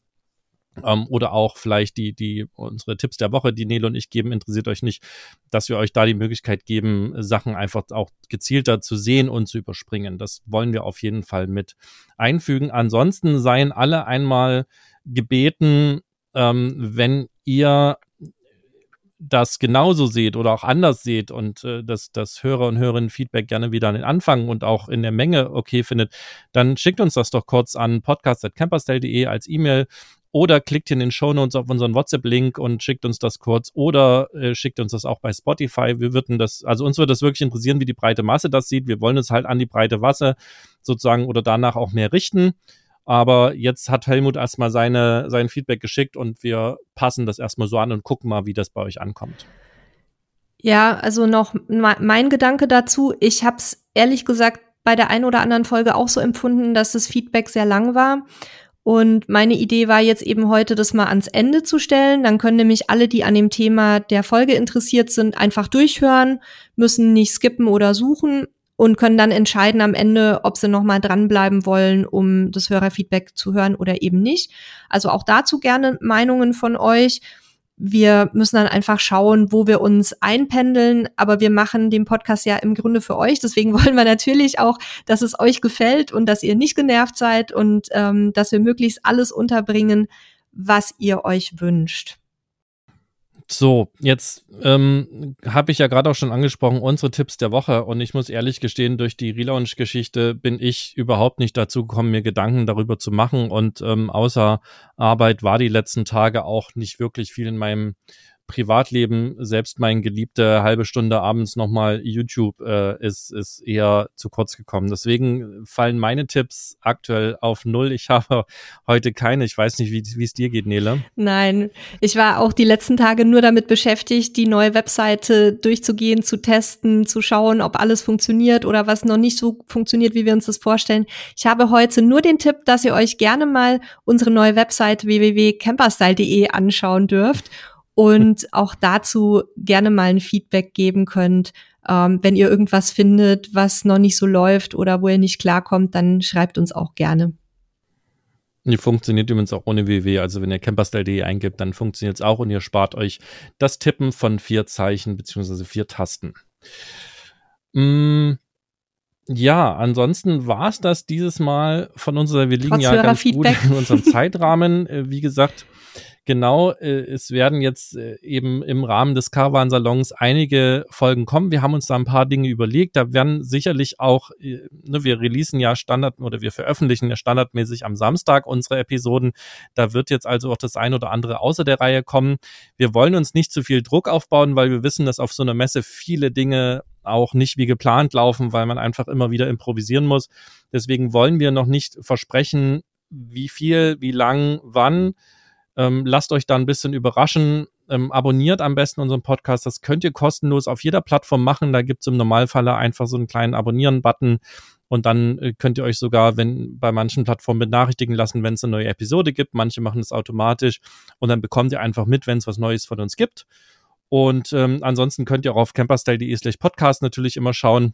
ähm, oder auch vielleicht die, die, unsere Tipps der Woche, die Nele und ich geben, interessiert euch nicht, dass wir euch da die Möglichkeit geben, Sachen einfach auch gezielter zu sehen und zu überspringen. Das wollen wir auf jeden Fall mit einfügen. Ansonsten seien alle einmal gebeten, ähm, wenn ihr das genauso seht oder auch anders seht und äh, das, das Hörer und Hörerinnen Feedback gerne wieder an den Anfang und auch in der Menge okay findet, dann schickt uns das doch kurz an podcast.camperstyle.de als E-Mail oder klickt in den Show Notes auf unseren WhatsApp-Link und schickt uns das kurz oder äh, schickt uns das auch bei Spotify. Wir würden das, also uns würde das wirklich interessieren, wie die breite Masse das sieht. Wir wollen es halt an die breite Masse sozusagen oder danach auch mehr richten. Aber jetzt hat Helmut erstmal seine, sein Feedback geschickt und wir passen das erstmal so an und gucken mal, wie das bei euch ankommt. Ja, also noch mein Gedanke dazu. Ich habe es ehrlich gesagt bei der einen oder anderen Folge auch so empfunden, dass das Feedback sehr lang war. Und meine Idee war jetzt eben heute, das mal ans Ende zu stellen. Dann können nämlich alle, die an dem Thema der Folge interessiert sind, einfach durchhören, müssen nicht skippen oder suchen und können dann entscheiden am Ende, ob sie nochmal dranbleiben wollen, um das Hörerfeedback zu hören oder eben nicht. Also auch dazu gerne Meinungen von euch wir müssen dann einfach schauen, wo wir uns einpendeln. Aber wir machen den Podcast ja im Grunde für euch. Deswegen wollen wir natürlich auch, dass es euch gefällt und dass ihr nicht genervt seid und ähm, dass wir möglichst alles unterbringen, was ihr euch wünscht. So, jetzt ähm, habe ich ja gerade auch schon angesprochen, unsere Tipps der Woche. Und ich muss ehrlich gestehen, durch die Relaunch-Geschichte bin ich überhaupt nicht dazu gekommen, mir Gedanken darüber zu machen. Und ähm, außer Arbeit war die letzten Tage auch nicht wirklich viel in meinem Privatleben, selbst mein geliebter halbe Stunde abends nochmal YouTube äh, ist, ist eher zu kurz gekommen. Deswegen fallen meine Tipps aktuell auf null. Ich habe heute keine. Ich weiß nicht, wie es dir geht, Nele. Nein, ich war auch die letzten Tage nur damit beschäftigt, die neue Webseite durchzugehen, zu testen, zu schauen, ob alles funktioniert oder was noch nicht so funktioniert, wie wir uns das vorstellen. Ich habe heute nur den Tipp, dass ihr euch gerne mal unsere neue Website www.camperstyle.de anschauen dürft und auch dazu gerne mal ein Feedback geben könnt. Ähm, wenn ihr irgendwas findet, was noch nicht so läuft oder wo ihr nicht klarkommt, dann schreibt uns auch gerne. Die funktioniert übrigens auch ohne WW. Also wenn ihr camperstyle.de eingibt, dann funktioniert es auch und ihr spart euch das Tippen von vier Zeichen beziehungsweise vier Tasten. Mm, Ja, ansonsten war es das dieses Mal von unserer, wir liegen Trotz ja ganz gut in unserem Zeitrahmen. Äh, wie gesagt, genau, äh, es werden jetzt äh, eben im Rahmen des Caravan-Salons einige Folgen kommen. Wir haben uns da ein paar Dinge überlegt. Da werden sicherlich auch, äh, ne, wir releasen ja Standard oder wir veröffentlichen ja standardmäßig am Samstag unsere Episoden. Da wird jetzt also auch das ein oder andere außer der Reihe kommen. Wir wollen uns nicht zu viel Druck aufbauen, weil wir wissen, dass auf so einer Messe viele Dinge auch nicht wie geplant laufen, weil man einfach immer wieder improvisieren muss. Deswegen wollen wir noch nicht versprechen, wie viel, wie lang, wann. Ähm, lasst euch da ein bisschen überraschen. Ähm, abonniert am besten unseren Podcast. Das könnt ihr kostenlos auf jeder Plattform machen. Da gibt's im Normalfall einfach so einen kleinen Abonnieren-Button. Und dann äh, könnt ihr euch sogar, wenn bei manchen Plattformen benachrichtigen lassen, wenn es eine neue Episode gibt. Manche machen es automatisch. Und dann bekommt ihr einfach mit, wenn es was Neues von uns gibt. Und ähm, ansonsten könnt ihr auch auf camperstyle.de slash podcast natürlich immer schauen.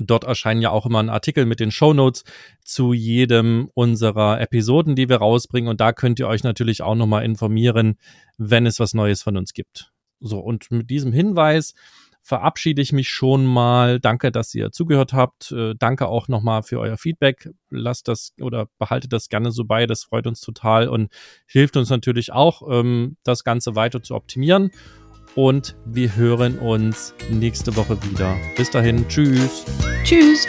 Dort erscheinen ja auch immer ein Artikel mit den Show Notes zu jedem unserer Episoden, die wir rausbringen. Und da könnt ihr euch natürlich auch nochmal informieren, wenn es was Neues von uns gibt. So, und mit diesem Hinweis verabschiede ich mich schon mal. Danke, dass ihr zugehört habt. Äh, danke auch nochmal für euer Feedback. Lasst das oder behaltet das gerne so bei. Das freut uns total und hilft uns natürlich auch, ähm, das Ganze weiter zu optimieren und wir hören uns nächste Woche wieder. Bis dahin, tschüss. Tschüss.